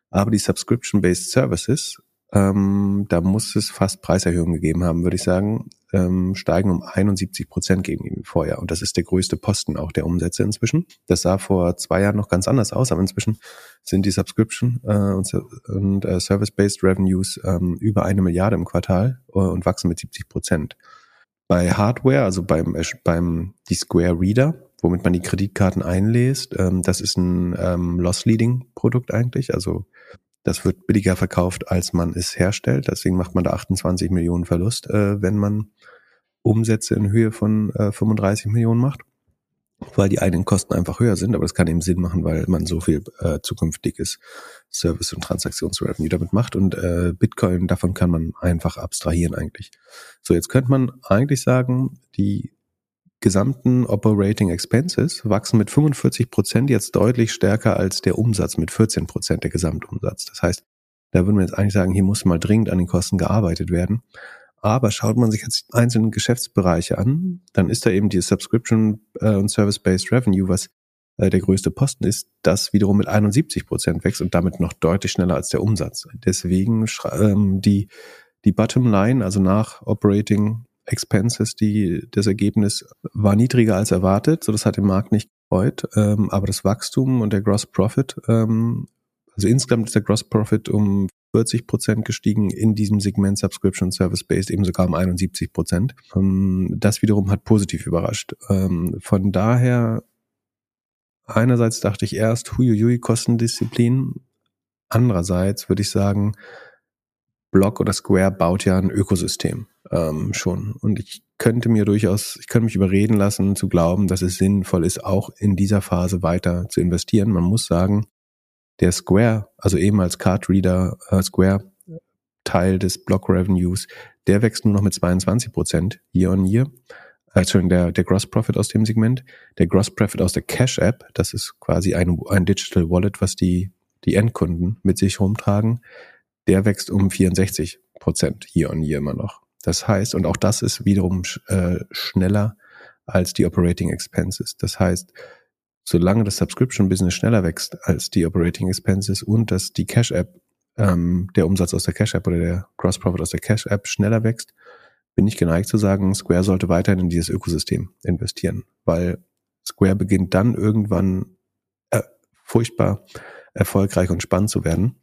Aber die Subscription-Based Services ähm, da muss es fast Preiserhöhungen gegeben haben, würde ich sagen, ähm, steigen um 71 Prozent gegenüber vorher. Und das ist der größte Posten auch der Umsätze inzwischen. Das sah vor zwei Jahren noch ganz anders aus, aber inzwischen sind die Subscription äh, und, und äh, Service-Based Revenues ähm, über eine Milliarde im Quartal äh, und wachsen mit 70 Prozent. Bei Hardware, also beim, äh, beim die Square Reader, womit man die Kreditkarten einlässt, ähm, das ist ein ähm, Loss-Leading-Produkt eigentlich, also das wird billiger verkauft, als man es herstellt. Deswegen macht man da 28 Millionen Verlust, äh, wenn man Umsätze in Höhe von äh, 35 Millionen macht, weil die eigenen Kosten einfach höher sind. Aber das kann eben Sinn machen, weil man so viel äh, zukünftiges Service- und Transaktionsrevenue damit macht. Und äh, Bitcoin, davon kann man einfach abstrahieren eigentlich. So, jetzt könnte man eigentlich sagen, die gesamten Operating Expenses wachsen mit 45 Prozent jetzt deutlich stärker als der Umsatz mit 14 Prozent der Gesamtumsatz. Das heißt, da würden wir jetzt eigentlich sagen, hier muss mal dringend an den Kosten gearbeitet werden. Aber schaut man sich jetzt einzelne Geschäftsbereiche an, dann ist da eben die Subscription äh, und Service-Based Revenue, was äh, der größte Posten ist, das wiederum mit 71 Prozent wächst und damit noch deutlich schneller als der Umsatz. Deswegen ähm, die die Bottom Line, also nach Operating Expenses, die, das Ergebnis war niedriger als erwartet, so das hat den Markt nicht gefreut, ähm, aber das Wachstum und der Gross Profit, ähm, also insgesamt ist der Gross Profit um 40 Prozent gestiegen in diesem Segment Subscription Service Based, eben sogar um 71 Prozent. Ähm, das wiederum hat positiv überrascht. Ähm, von daher, einerseits dachte ich erst, huiuiui, Kostendisziplin. Andererseits würde ich sagen, Block oder Square baut ja ein Ökosystem ähm, schon. Und ich könnte mir durchaus, ich könnte mich überreden lassen zu glauben, dass es sinnvoll ist, auch in dieser Phase weiter zu investieren. Man muss sagen, der Square, also ehemals Card Reader äh, Square Teil des Block Revenues, der wächst nur noch mit 22 Prozent year on year. Also der, der Gross Profit aus dem Segment. Der Gross Profit aus der Cash App, das ist quasi ein, ein Digital Wallet, was die, die Endkunden mit sich rumtragen, der wächst um 64 Prozent year on year immer noch. Das heißt, und auch das ist wiederum äh, schneller als die Operating Expenses. Das heißt, solange das Subscription Business schneller wächst als die Operating Expenses und dass die Cash App, ähm, der Umsatz aus der Cash App oder der Gross Profit aus der Cash App schneller wächst, bin ich geneigt zu sagen, Square sollte weiterhin in dieses Ökosystem investieren, weil Square beginnt dann irgendwann äh, furchtbar erfolgreich und spannend zu werden,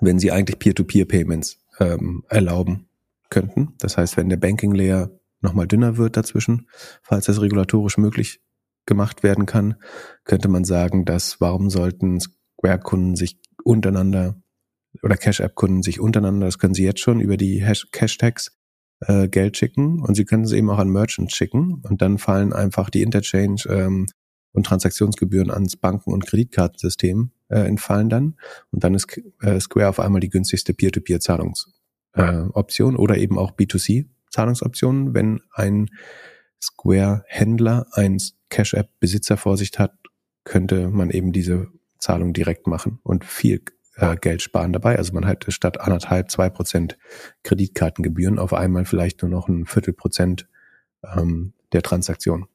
wenn sie eigentlich Peer-to-Peer-Payments ähm, erlauben könnten. Das heißt, wenn der Banking Layer nochmal dünner wird dazwischen, falls das regulatorisch möglich gemacht werden kann, könnte man sagen, dass warum sollten Square-Kunden sich untereinander oder Cash-App-Kunden sich untereinander, das können sie jetzt schon über die Cash-Tags äh, Geld schicken und sie können es eben auch an Merchants schicken und dann fallen einfach die Interchange ähm, und Transaktionsgebühren ans Banken- und Kreditkartensystem äh, entfallen dann und dann ist äh, Square auf einmal die günstigste Peer-to-Peer-Zahlungs- äh, Option oder eben auch B2C-Zahlungsoptionen, wenn ein Square-Händler ein Cash-App-Besitzer vor sich hat, könnte man eben diese Zahlung direkt machen und viel äh, Geld sparen dabei. Also man hat statt anderthalb, zwei Prozent Kreditkartengebühren auf einmal vielleicht nur noch ein Viertelprozent ähm, der Transaktion.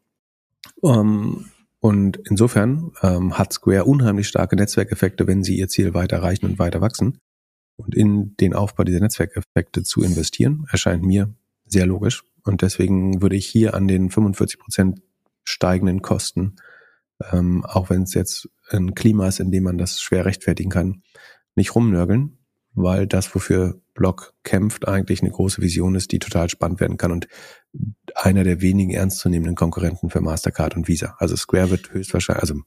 Um, und insofern ähm, hat Square unheimlich starke Netzwerkeffekte, wenn sie ihr Ziel weiter erreichen und weiter wachsen. Und in den Aufbau dieser Netzwerkeffekte zu investieren, erscheint mir sehr logisch. Und deswegen würde ich hier an den 45 Prozent steigenden Kosten, ähm, auch wenn es jetzt ein Klima ist, in dem man das schwer rechtfertigen kann, nicht rumnörgeln, weil das, wofür Block kämpft, eigentlich eine große Vision ist, die total spannend werden kann und einer der wenigen ernstzunehmenden Konkurrenten für Mastercard und Visa. Also Square wird höchstwahrscheinlich, also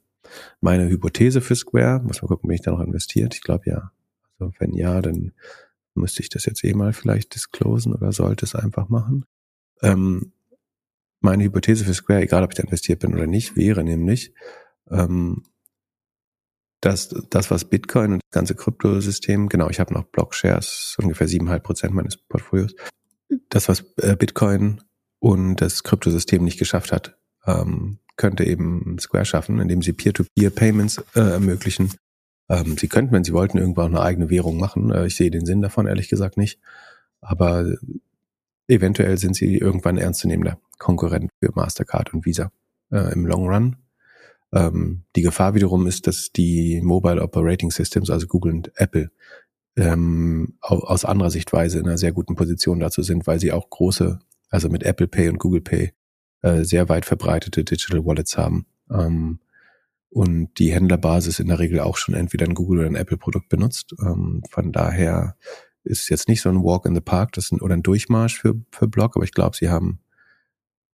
meine Hypothese für Square, muss man gucken, bin ich da noch investiert? Ich glaube ja. Also wenn ja, dann müsste ich das jetzt eh mal vielleicht disclosen oder sollte es einfach machen. Ähm, meine Hypothese für Square, egal ob ich da investiert bin oder nicht, wäre nämlich, ähm, dass das, was Bitcoin und das ganze Kryptosystem, genau, ich habe noch Blockshares, ungefähr siebeneinhalb Prozent meines Portfolios, das, was äh, Bitcoin und das Kryptosystem nicht geschafft hat, ähm, könnte eben Square schaffen, indem sie Peer-to-Peer-Payments äh, ermöglichen. Ähm, sie könnten, wenn sie wollten, irgendwann eine eigene Währung machen. Äh, ich sehe den Sinn davon ehrlich gesagt nicht. Aber eventuell sind sie irgendwann ernstzunehmender Konkurrent für Mastercard und Visa äh, im Long Run. Ähm, die Gefahr wiederum ist, dass die Mobile Operating Systems, also Google und Apple, ähm, aus anderer Sichtweise in einer sehr guten Position dazu sind, weil sie auch große, also mit Apple Pay und Google Pay, äh, sehr weit verbreitete Digital Wallets haben. Ähm, und die Händlerbasis in der Regel auch schon entweder ein Google oder ein Apple Produkt benutzt. Ähm, von daher ist jetzt nicht so ein Walk in the Park das ein, oder ein Durchmarsch für, für Block, aber ich glaube, sie haben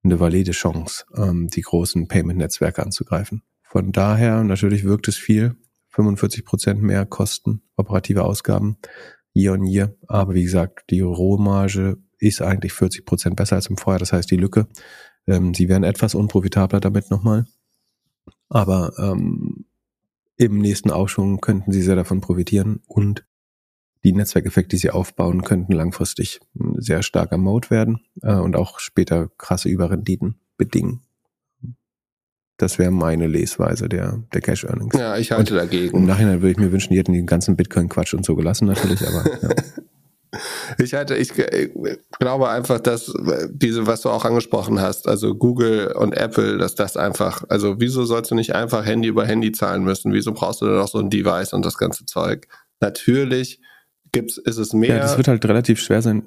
eine valide Chance, ähm, die großen Payment-Netzwerke anzugreifen. Von daher, natürlich wirkt es viel, 45 Prozent mehr Kosten, operative Ausgaben, year on year. Aber wie gesagt, die Rohmarge ist eigentlich 40 Prozent besser als im Vorjahr. Das heißt, die Lücke, ähm, sie werden etwas unprofitabler damit nochmal. Aber ähm, im nächsten Aufschwung könnten sie sehr davon profitieren und die Netzwerkeffekte, die sie aufbauen, könnten langfristig ein sehr starker Mode werden äh, und auch später krasse Überrenditen bedingen. Das wäre meine Lesweise der, der Cash Earnings. Ja, ich halte und dagegen. Im Nachhinein würde ich mir wünschen, die hätten den ganzen Bitcoin-Quatsch und so gelassen, natürlich, aber. Ja. Ich halte, ich glaube einfach, dass diese, was du auch angesprochen hast, also Google und Apple, dass das einfach, also wieso sollst du nicht einfach Handy über Handy zahlen müssen? Wieso brauchst du dann auch so ein Device und das ganze Zeug? Natürlich gibt's, ist es mehr. Ja, das wird halt relativ schwer sein.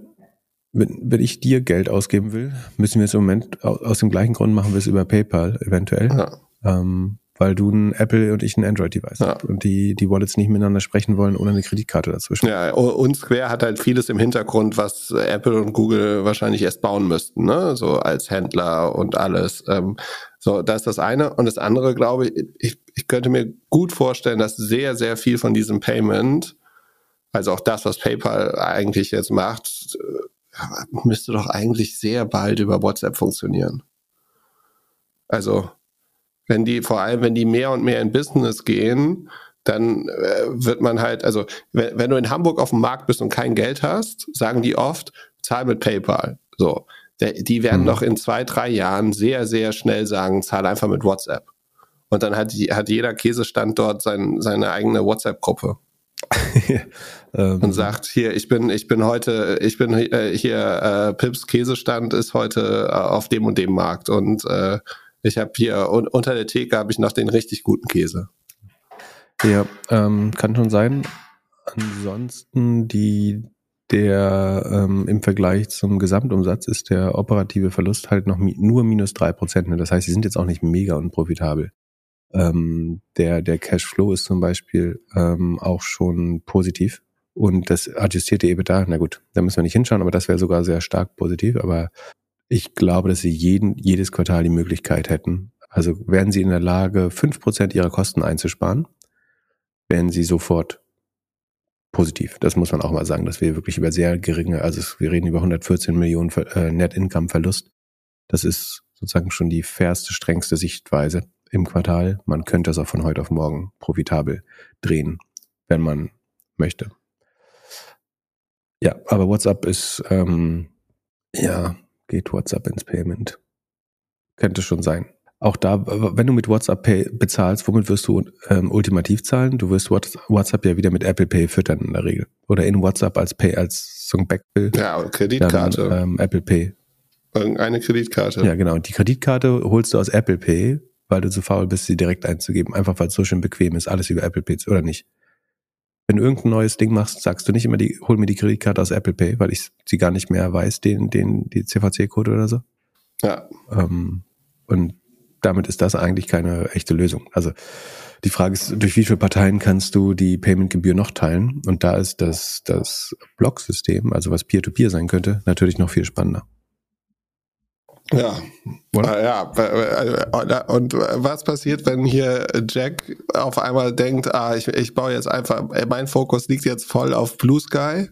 Wenn, wenn ich dir Geld ausgeben will, müssen wir es im Moment aus dem gleichen Grund machen wir es über PayPal eventuell. Ja. Ähm, weil du ein Apple und ich ein Android-Device ja. hast und die, die Wallets nicht miteinander sprechen wollen ohne eine Kreditkarte dazwischen. Ja, und Square hat halt vieles im Hintergrund, was Apple und Google wahrscheinlich erst bauen müssten, ne? So als Händler und alles. Ähm, so, das ist das eine. Und das andere, glaube ich, ich, ich könnte mir gut vorstellen, dass sehr, sehr viel von diesem Payment, also auch das, was PayPal eigentlich jetzt macht, äh, müsste doch eigentlich sehr bald über WhatsApp funktionieren. Also wenn die, vor allem wenn die mehr und mehr in Business gehen, dann äh, wird man halt, also wenn, wenn du in Hamburg auf dem Markt bist und kein Geld hast, sagen die oft, zahl mit PayPal. So. Die werden mhm. noch in zwei, drei Jahren sehr, sehr schnell sagen, zahl einfach mit WhatsApp. Und dann hat, die, hat jeder Käsestand dort sein, seine eigene WhatsApp-Gruppe. Ähm. und sagt, hier, ich bin, ich bin heute, ich bin äh, hier, äh, Pips Käsestand ist heute äh, auf dem und dem Markt und äh, ich habe hier un unter der Theke habe ich noch den richtig guten Käse. Ja, ähm, kann schon sein. Ansonsten die der ähm, im Vergleich zum Gesamtumsatz ist der operative Verlust halt noch mi nur minus drei Prozent. Ne? Das heißt, sie sind jetzt auch nicht mega unprofitabel. Ähm, der der Cashflow ist zum Beispiel ähm, auch schon positiv und das adjustierte EBITDA, na gut, da müssen wir nicht hinschauen, aber das wäre sogar sehr stark positiv. Aber ich glaube, dass sie jeden, jedes Quartal die Möglichkeit hätten. Also wären sie in der Lage, fünf Prozent ihrer Kosten einzusparen, wären sie sofort positiv. Das muss man auch mal sagen, dass wir wirklich über sehr geringe, also wir reden über 114 Millionen äh, Net Income Verlust. Das ist sozusagen schon die fairste, strengste Sichtweise im Quartal. Man könnte es auch von heute auf morgen profitabel drehen, wenn man möchte. Ja, aber WhatsApp ist ähm, ja geht WhatsApp ins Payment. Könnte schon sein. auch da, wenn du mit WhatsApp Pay bezahlst, womit wirst du ähm, ultimativ zahlen? Du wirst WhatsApp ja wieder mit Apple Pay füttern in der Regel. Oder in WhatsApp als Pay, als so ein Backbill. Ja, Kreditkarte. Dann, ähm, Apple Pay. Irgendeine Kreditkarte. Ja, genau. Und die Kreditkarte holst du aus Apple Pay, weil du zu faul bist, sie direkt einzugeben. Einfach weil es so schön bequem ist, alles über Apple Pay, oder nicht? Wenn du irgendein neues Ding machst, sagst du nicht immer, die, hol mir die Kreditkarte aus Apple Pay, weil ich sie gar nicht mehr weiß, den, den, die CVC-Code oder so. Ja. Ähm, und damit ist das eigentlich keine echte Lösung. Also die Frage ist, durch wie viele Parteien kannst du die Paymentgebühr noch teilen? Und da ist das, das Blocksystem, also was Peer-to-Peer -Peer sein könnte, natürlich noch viel spannender. Ja, Oder? ja. Und was passiert, wenn hier Jack auf einmal denkt, ah, ich, ich baue jetzt einfach, mein Fokus liegt jetzt voll auf Blue Sky?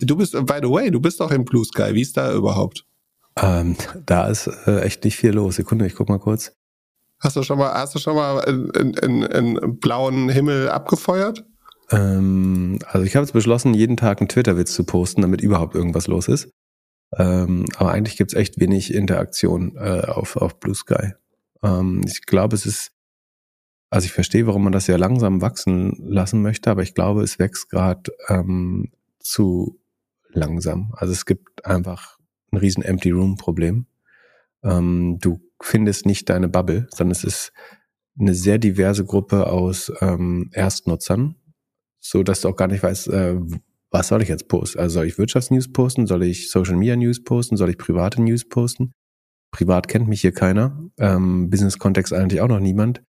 Du bist, by the way, du bist doch in Blue Sky. Wie ist da überhaupt? Ähm, da ist äh, echt nicht viel los. Sekunde, ich guck mal kurz. Hast du schon mal, hast du schon mal einen blauen Himmel abgefeuert? Ähm, also ich habe jetzt beschlossen, jeden Tag einen Twitter-Witz zu posten, damit überhaupt irgendwas los ist. Ähm, aber eigentlich gibt's echt wenig Interaktion äh, auf, auf Blue Sky. Ähm, ich glaube, es ist, also ich verstehe, warum man das ja langsam wachsen lassen möchte, aber ich glaube, es wächst gerade ähm, zu langsam. Also es gibt einfach ein riesen Empty Room Problem. Ähm, du findest nicht deine Bubble, sondern es ist eine sehr diverse Gruppe aus ähm, Erstnutzern, so dass du auch gar nicht weißt, äh, was soll ich jetzt posten? Also soll ich Wirtschaftsnews posten? Soll ich Social Media News posten? Soll ich private News posten? Privat kennt mich hier keiner. Ähm, Business-Kontext eigentlich auch noch niemand.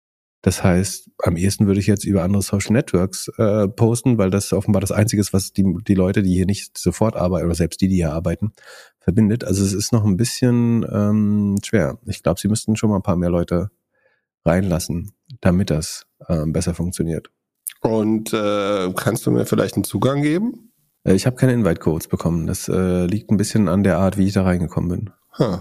Das heißt, am ehesten würde ich jetzt über andere Social Networks äh, posten, weil das offenbar das Einzige ist, was die, die Leute, die hier nicht sofort arbeiten, oder selbst die, die hier arbeiten, verbindet. Also es ist noch ein bisschen ähm, schwer. Ich glaube, sie müssten schon mal ein paar mehr Leute reinlassen, damit das ähm, besser funktioniert. Und äh, kannst du mir vielleicht einen Zugang geben? Äh, ich habe keine Invite-Codes bekommen. Das äh, liegt ein bisschen an der Art, wie ich da reingekommen bin. Huh.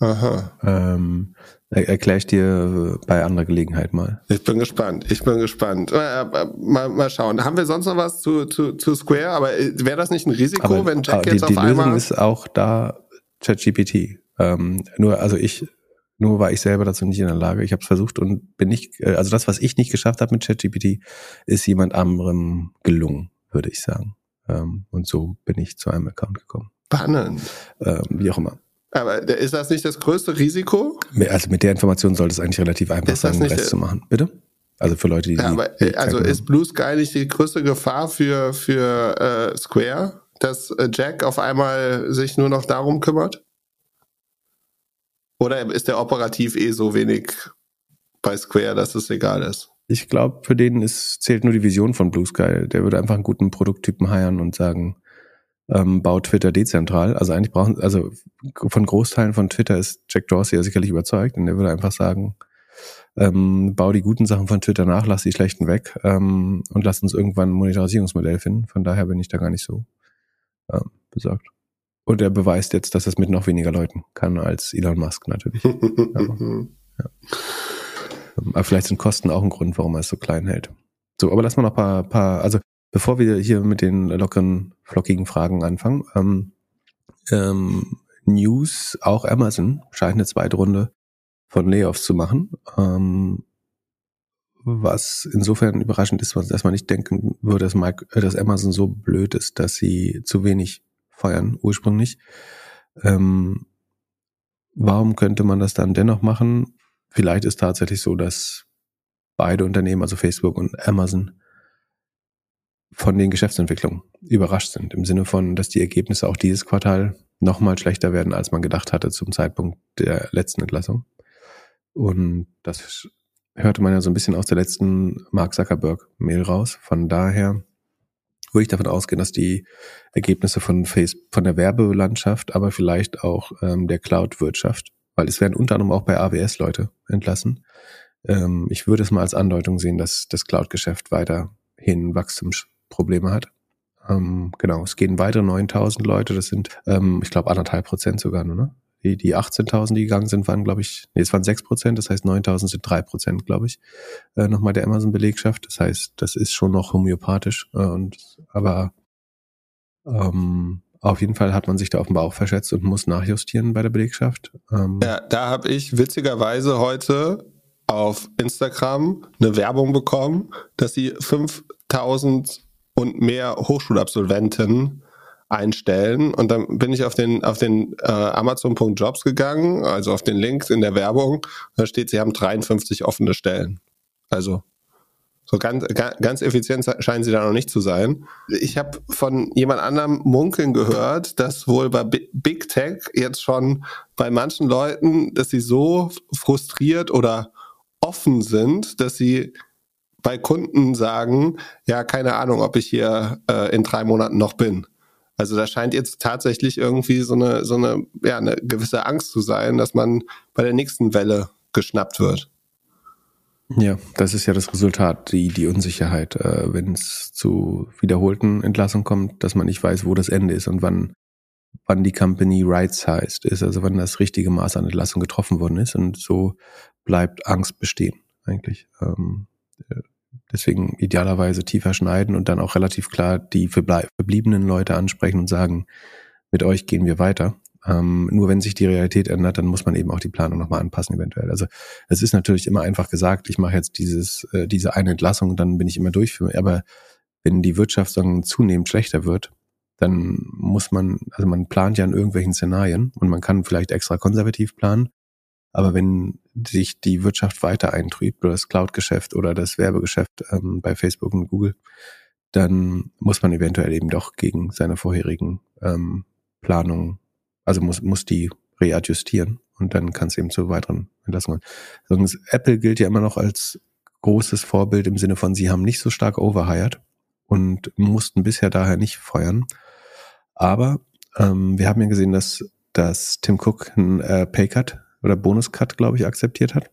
Aha. Ähm, Erkläre ich dir bei anderer Gelegenheit mal. Ich bin gespannt. Ich bin gespannt. Äh, äh, mal, mal schauen. Haben wir sonst noch was zu, zu, zu Square? Aber äh, wäre das nicht ein Risiko, aber, wenn Jack die, jetzt auf die einmal... Die Lösung ist auch da ChatGPT. Ähm, nur, also ich, nur war ich selber dazu nicht in der Lage. Ich habe es versucht und bin nicht, also das, was ich nicht geschafft habe mit ChatGPT, ist jemand anderem gelungen, würde ich sagen. Ähm, und so bin ich zu einem Account gekommen. Spannend. Ähm, wie auch immer. Aber ist das nicht das größte Risiko? Also mit der Information sollte es eigentlich relativ einfach ist sein, den Rest zu machen. Bitte? Also für Leute, die. Ja, aber, die also ist Blue Sky nicht die größte Gefahr für, für äh, Square, dass äh, Jack auf einmal sich nur noch darum kümmert? Oder ist der operativ eh so wenig bei Square, dass es egal ist? Ich glaube, für den ist, zählt nur die Vision von Blue Sky. Der würde einfach einen guten Produkttypen heiern und sagen, ähm, baut Twitter dezentral. Also eigentlich brauchen, also von Großteilen von Twitter ist Jack Dorsey ja sicherlich überzeugt und der würde einfach sagen, ähm, bau die guten Sachen von Twitter nach, lass die schlechten weg ähm, und lass uns irgendwann ein Monetarisierungsmodell finden. Von daher bin ich da gar nicht so ähm, besorgt. Und er beweist jetzt, dass es mit noch weniger Leuten kann als Elon Musk natürlich. aber, ja. Aber vielleicht sind Kosten auch ein Grund, warum er es so klein hält. So, aber lass mal noch paar, paar, also bevor wir hier mit den lockeren, flockigen Fragen anfangen, ähm, ähm, News, auch Amazon scheint eine zweite Runde von Layoffs zu machen. Ähm, was insofern überraschend ist, dass man nicht denken würde, dass, Mike, äh, dass Amazon so blöd ist, dass sie zu wenig feuern ursprünglich. Ähm, warum könnte man das dann dennoch machen? Vielleicht ist tatsächlich so, dass beide Unternehmen, also Facebook und Amazon, von den Geschäftsentwicklungen überrascht sind. Im Sinne von, dass die Ergebnisse auch dieses Quartal nochmal schlechter werden, als man gedacht hatte zum Zeitpunkt der letzten Entlassung. Und das hörte man ja so ein bisschen aus der letzten Mark Zuckerberg-Mail raus. Von daher würde ich davon ausgehen, dass die Ergebnisse von Face, von der Werbelandschaft, aber vielleicht auch ähm, der Cloud-Wirtschaft, weil es werden unter anderem auch bei AWS Leute entlassen. Ähm, ich würde es mal als Andeutung sehen, dass das Cloud-Geschäft weiterhin Wachstums Probleme hat. Ähm, genau, es gehen weitere 9000 Leute, das sind, ähm, ich glaube, anderthalb Prozent sogar nur, ne? Die, die 18.000, die gegangen sind, waren, glaube ich, nee, es waren 6 Prozent, das heißt 9.000 sind 3 Prozent, glaube ich, äh, nochmal der Amazon-Belegschaft. Das heißt, das ist schon noch homöopathisch, äh, und, aber ähm, Auf jeden Fall hat man sich da auf den Bauch verschätzt und muss nachjustieren bei der Belegschaft. Ähm ja, da habe ich witzigerweise heute auf Instagram eine Werbung bekommen, dass sie 5000 und mehr Hochschulabsolventen einstellen. Und dann bin ich auf den, auf den äh, Amazon.jobs gegangen, also auf den Link in der Werbung. Da steht, sie haben 53 offene Stellen. Also so ganz, ganz effizient scheinen sie da noch nicht zu sein. Ich habe von jemand anderem munkeln gehört, dass wohl bei Big Tech jetzt schon bei manchen Leuten, dass sie so frustriert oder offen sind, dass sie bei Kunden sagen, ja, keine Ahnung, ob ich hier äh, in drei Monaten noch bin. Also da scheint jetzt tatsächlich irgendwie so eine, so eine, ja, eine gewisse Angst zu sein, dass man bei der nächsten Welle geschnappt wird. Ja, das ist ja das Resultat, die, die Unsicherheit, äh, wenn es zu wiederholten Entlassungen kommt, dass man nicht weiß, wo das Ende ist und wann, wann die Company right-sized ist, also wann das richtige Maß an Entlassung getroffen worden ist. Und so bleibt Angst bestehen, eigentlich. Ähm, äh, deswegen idealerweise tiefer schneiden und dann auch relativ klar die verbliebenen Leute ansprechen und sagen, mit euch gehen wir weiter. Ähm, nur wenn sich die Realität ändert, dann muss man eben auch die Planung nochmal anpassen eventuell. Also es ist natürlich immer einfach gesagt, ich mache jetzt dieses, äh, diese eine Entlassung, dann bin ich immer durch. Aber wenn die Wirtschaft dann zunehmend schlechter wird, dann muss man, also man plant ja in irgendwelchen Szenarien und man kann vielleicht extra konservativ planen. Aber wenn sich die Wirtschaft weiter eintrübt oder das Cloud-Geschäft oder das Werbegeschäft ähm, bei Facebook und Google, dann muss man eventuell eben doch gegen seine vorherigen ähm, Planungen also muss, muss die readjustieren und dann kann es eben zu weiteren Entlassungen. Also Apple gilt ja immer noch als großes Vorbild im Sinne von, sie haben nicht so stark overhired und mussten bisher daher nicht feuern. Aber ähm, wir haben ja gesehen, dass, dass Tim Cook einen äh, Paycut oder Bonuscut, glaube ich, akzeptiert hat.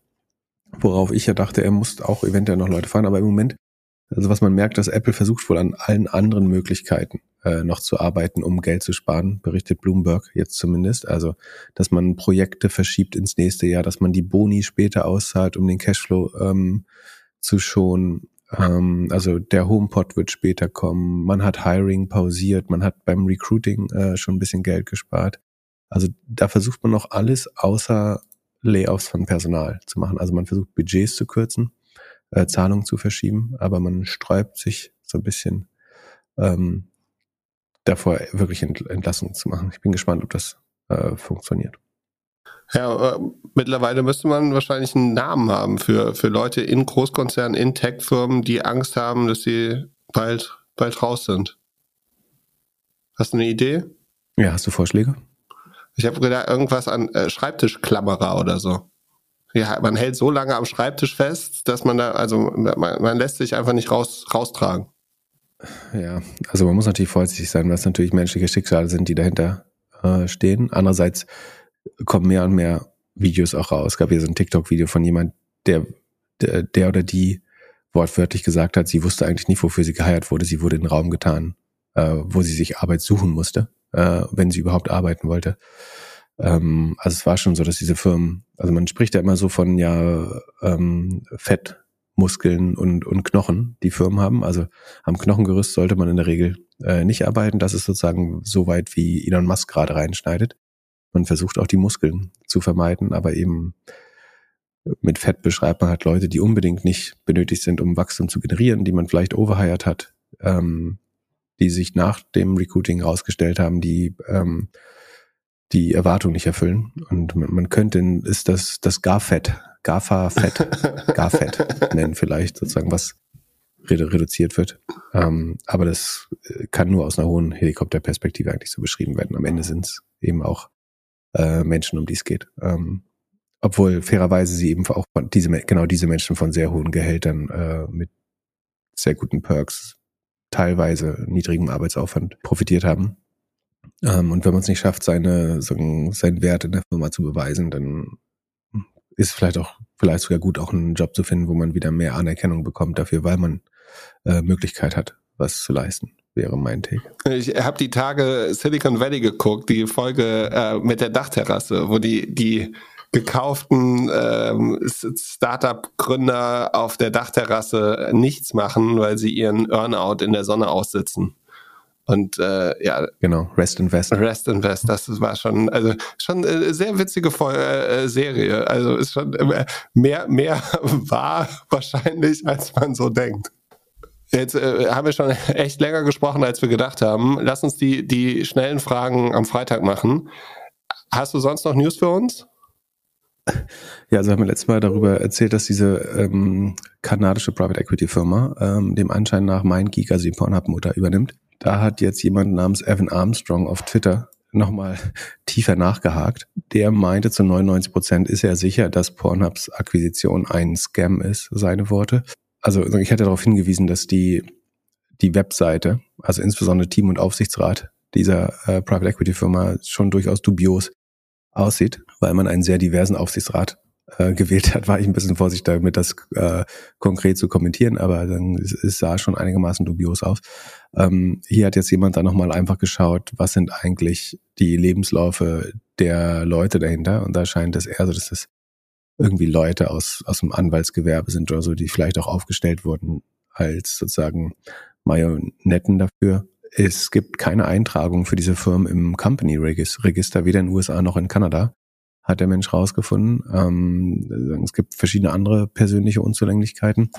Worauf ich ja dachte, er muss auch eventuell noch Leute feuern. Aber im Moment, also was man merkt, dass Apple versucht wohl an allen anderen Möglichkeiten äh, noch zu arbeiten, um Geld zu sparen, berichtet Bloomberg jetzt zumindest. Also, dass man Projekte verschiebt ins nächste Jahr, dass man die Boni später auszahlt, um den Cashflow ähm, zu schonen. Ähm, also der HomePod wird später kommen. Man hat Hiring pausiert, man hat beim Recruiting äh, schon ein bisschen Geld gespart. Also da versucht man noch alles außer Layoffs von Personal zu machen. Also man versucht Budgets zu kürzen, äh, Zahlungen zu verschieben, aber man sträubt sich so ein bisschen ähm, davor wirklich Entlassungen zu machen. Ich bin gespannt, ob das äh, funktioniert. Ja, äh, mittlerweile müsste man wahrscheinlich einen Namen haben für, für Leute in Großkonzernen, in Tech-Firmen, die Angst haben, dass sie bald, bald raus sind. Hast du eine Idee? Ja, hast du Vorschläge? Ich habe gedacht, irgendwas an äh, Schreibtischklammerer oder so. Ja, man hält so lange am Schreibtisch fest, dass man da, also man, man lässt sich einfach nicht raus, raustragen. Ja, also man muss natürlich vorsichtig sein, was natürlich menschliche Schicksale sind, die dahinter äh, stehen. Andererseits kommen mehr und mehr Videos auch raus. Es gab hier so ein TikTok-Video von jemand, der, der, der oder die wortwörtlich gesagt hat, sie wusste eigentlich nicht, wofür sie geheiert wurde. Sie wurde in den Raum getan, äh, wo sie sich Arbeit suchen musste, äh, wenn sie überhaupt arbeiten wollte. Ähm, also es war schon so, dass diese Firmen, also man spricht ja immer so von ja ähm, Fett Muskeln und, und Knochen, die Firmen haben. Also am Knochengerüst sollte man in der Regel äh, nicht arbeiten. Das ist sozusagen so weit, wie Elon Musk gerade reinschneidet. Man versucht auch die Muskeln zu vermeiden, aber eben mit Fett beschreibt man halt Leute, die unbedingt nicht benötigt sind, um Wachstum zu generieren, die man vielleicht overhired hat, ähm, die sich nach dem Recruiting rausgestellt haben, die ähm, die Erwartung nicht erfüllen. Und man, man könnte, ist das das Garfett GAFA-Fett, GAFett nennen vielleicht, sozusagen, was redu reduziert wird. Ähm, aber das äh, kann nur aus einer hohen Helikopterperspektive eigentlich so beschrieben werden. Am Ende sind es eben auch äh, Menschen, um die es geht. Ähm, obwohl fairerweise sie eben auch diese, genau diese Menschen von sehr hohen Gehältern äh, mit sehr guten Perks, teilweise niedrigem Arbeitsaufwand profitiert haben. Ähm, und wenn man es nicht schafft, seine, seinen Wert in der Firma zu beweisen, dann ist vielleicht auch, vielleicht sogar gut, auch einen Job zu finden, wo man wieder mehr Anerkennung bekommt dafür, weil man äh, Möglichkeit hat, was zu leisten wäre mein Take. Ich habe die Tage Silicon Valley geguckt, die Folge äh, mit der Dachterrasse, wo die die gekauften ähm, Startup-Gründer auf der Dachterrasse nichts machen, weil sie ihren Earnout in der Sonne aussitzen. Und äh, ja, genau, Rest Invest. Rest Invest, das war schon, also schon eine sehr witzige äh, Serie. Also ist schon mehr, mehr wahr wahrscheinlich, als man so denkt. Jetzt äh, haben wir schon echt länger gesprochen, als wir gedacht haben. Lass uns die, die schnellen Fragen am Freitag machen. Hast du sonst noch News für uns? Ja, also haben wir letztes Mal darüber erzählt, dass diese ähm, kanadische Private Equity Firma ähm, dem Anschein nach MindGeek, also die Pornhub-Mutter, übernimmt. Da hat jetzt jemand namens Evan Armstrong auf Twitter nochmal tiefer nachgehakt. Der meinte zu 99 Prozent ist er sicher, dass Pornhubs Akquisition ein Scam ist, seine Worte. Also ich hatte darauf hingewiesen, dass die, die Webseite, also insbesondere Team und Aufsichtsrat dieser äh, Private Equity Firma schon durchaus dubios aussieht, weil man einen sehr diversen Aufsichtsrat äh, gewählt hat, war ich ein bisschen vorsichtig damit, das äh, konkret zu kommentieren, aber dann, es, es sah schon einigermaßen dubios aus. Ähm, hier hat jetzt jemand dann nochmal einfach geschaut, was sind eigentlich die Lebenslaufe der Leute dahinter und da scheint es eher so, dass das irgendwie Leute aus, aus dem Anwaltsgewerbe sind oder so, die vielleicht auch aufgestellt wurden als sozusagen Marionetten dafür. Es gibt keine Eintragung für diese Firmen im Company Register, weder in den USA noch in Kanada, hat der Mensch rausgefunden. Ähm, es gibt verschiedene andere persönliche Unzulänglichkeiten.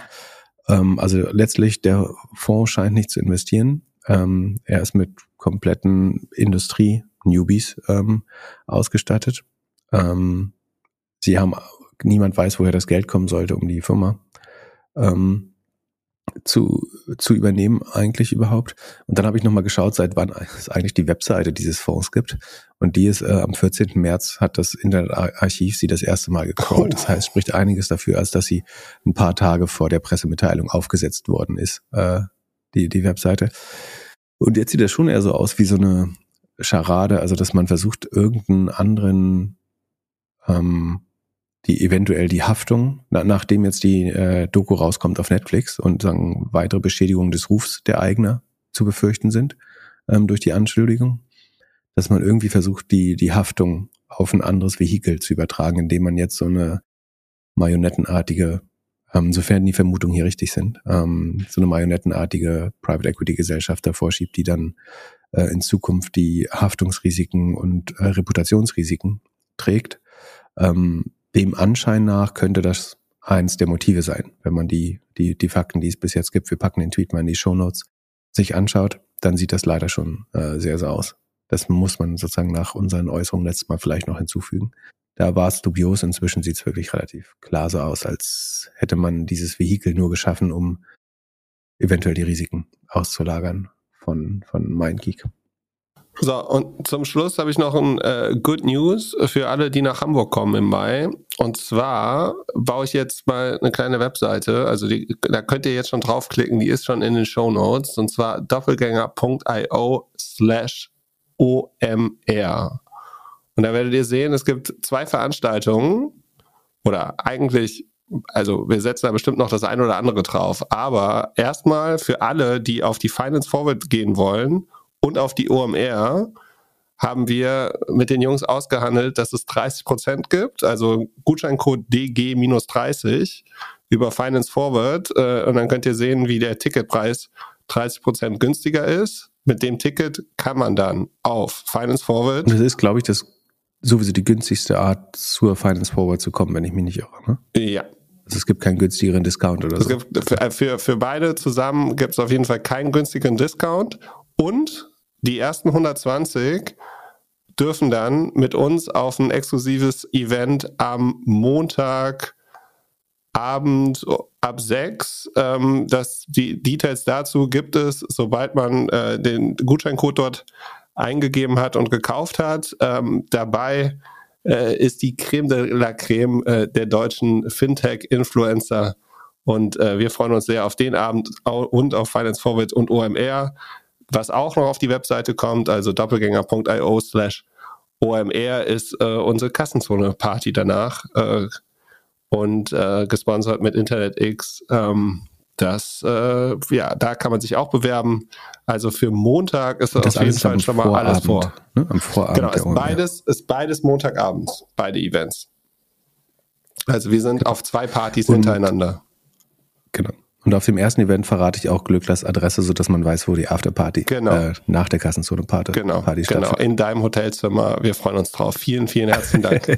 Ähm, also letztlich, der Fonds scheint nicht zu investieren. Ähm, er ist mit kompletten Industrie-Newbies ähm, ausgestattet. Ähm, sie haben, niemand weiß, woher das Geld kommen sollte, um die Firma ähm, zu, zu übernehmen eigentlich überhaupt. Und dann habe ich nochmal geschaut, seit wann es eigentlich die Webseite dieses Fonds gibt. Und die ist äh, am 14. März hat das Internetarchiv sie das erste Mal gecrawlt. Das heißt, spricht einiges dafür, als dass sie ein paar Tage vor der Pressemitteilung aufgesetzt worden ist, äh, die, die Webseite. Und jetzt sieht das schon eher so aus wie so eine Scharade, also dass man versucht, irgendeinen anderen ähm, die eventuell die Haftung, na, nachdem jetzt die äh, Doku rauskommt auf Netflix und sagen weitere Beschädigungen des Rufs der Eigner zu befürchten sind ähm, durch die Anschuldigung, dass man irgendwie versucht, die die Haftung auf ein anderes Vehikel zu übertragen, indem man jetzt so eine marionettenartige, ähm, sofern die Vermutungen hier richtig sind, ähm, so eine marionettenartige Private Equity Gesellschaft davor schiebt, die dann äh, in Zukunft die Haftungsrisiken und äh, Reputationsrisiken trägt. Ähm, dem Anschein nach könnte das eins der Motive sein, wenn man die, die, die Fakten, die es bis jetzt gibt, wir packen den Tweet mal in die Show Notes, sich anschaut, dann sieht das leider schon äh, sehr, sehr aus. Das muss man sozusagen nach unseren Äußerungen letztes Mal vielleicht noch hinzufügen. Da war es dubios, inzwischen sieht es wirklich relativ klar so aus, als hätte man dieses Vehikel nur geschaffen, um eventuell die Risiken auszulagern von, von MindGeek. So, und zum Schluss habe ich noch ein äh, Good News für alle, die nach Hamburg kommen im Mai. Und zwar baue ich jetzt mal eine kleine Webseite. Also die, da könnt ihr jetzt schon draufklicken, die ist schon in den Show Notes. Und zwar doppelgänger.io slash OMR. Und da werdet ihr sehen, es gibt zwei Veranstaltungen oder eigentlich also wir setzen da bestimmt noch das eine oder andere drauf. Aber erstmal für alle, die auf die Finance Forward gehen wollen und auf die OMR haben wir mit den Jungs ausgehandelt, dass es 30 Prozent gibt, also Gutscheincode DG-30 über Finance Forward äh, und dann könnt ihr sehen, wie der Ticketpreis 30 Prozent günstiger ist. Mit dem Ticket kann man dann auf Finance Forward. Und das ist, glaube ich, das sowieso die günstigste Art zur Finance Forward zu kommen, wenn ich mich nicht irre. Ne? Ja, also es gibt keinen günstigeren Discount oder es so. Gibt für, für, für beide zusammen gibt es auf jeden Fall keinen günstigeren Discount. Und die ersten 120 dürfen dann mit uns auf ein exklusives Event am Montag Abend ab sechs. Ähm, das, die Details dazu gibt es, sobald man äh, den Gutscheincode dort eingegeben hat und gekauft hat. Ähm, dabei äh, ist die Creme de la Creme äh, der deutschen Fintech-Influencer. Und äh, wir freuen uns sehr auf den Abend und auf Finance Forward und OMR. Was auch noch auf die Webseite kommt, also doppelgänger.io slash OMR ist äh, unsere Kassenzone-Party danach äh, und äh, gesponsert mit InternetX. Ähm, das, äh, ja, da kann man sich auch bewerben. Also für Montag ist das auf jeden Fall schon mal alles vor. Ne? Am Vorabend. Genau, ist beides, ist beides Montagabend, beide Events. Also wir sind auf zwei Partys und, hintereinander. Genau. Und auf dem ersten Event verrate ich auch Glücklers Adresse, sodass man weiß, wo die Afterparty Genau. äh, nach der Kassenzone Party, Genau, Party genau. stattfindet. In deinem Hotelzimmer. Wir freuen uns drauf. Vielen, vielen herzlichen Dank.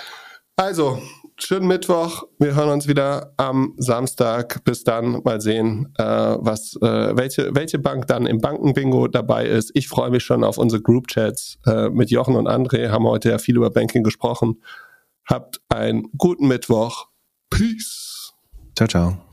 also, schönen Mittwoch. Wir hören uns wieder am Samstag. Bis dann mal sehen, äh, was, äh, welche, welche Bank dann im Bankenbingo dabei ist. Ich freue mich schon auf unsere Groupchats äh, mit Jochen und André. Haben heute ja viel über Banking gesprochen. Habt einen guten Mittwoch. Peace. Ciao, ciao.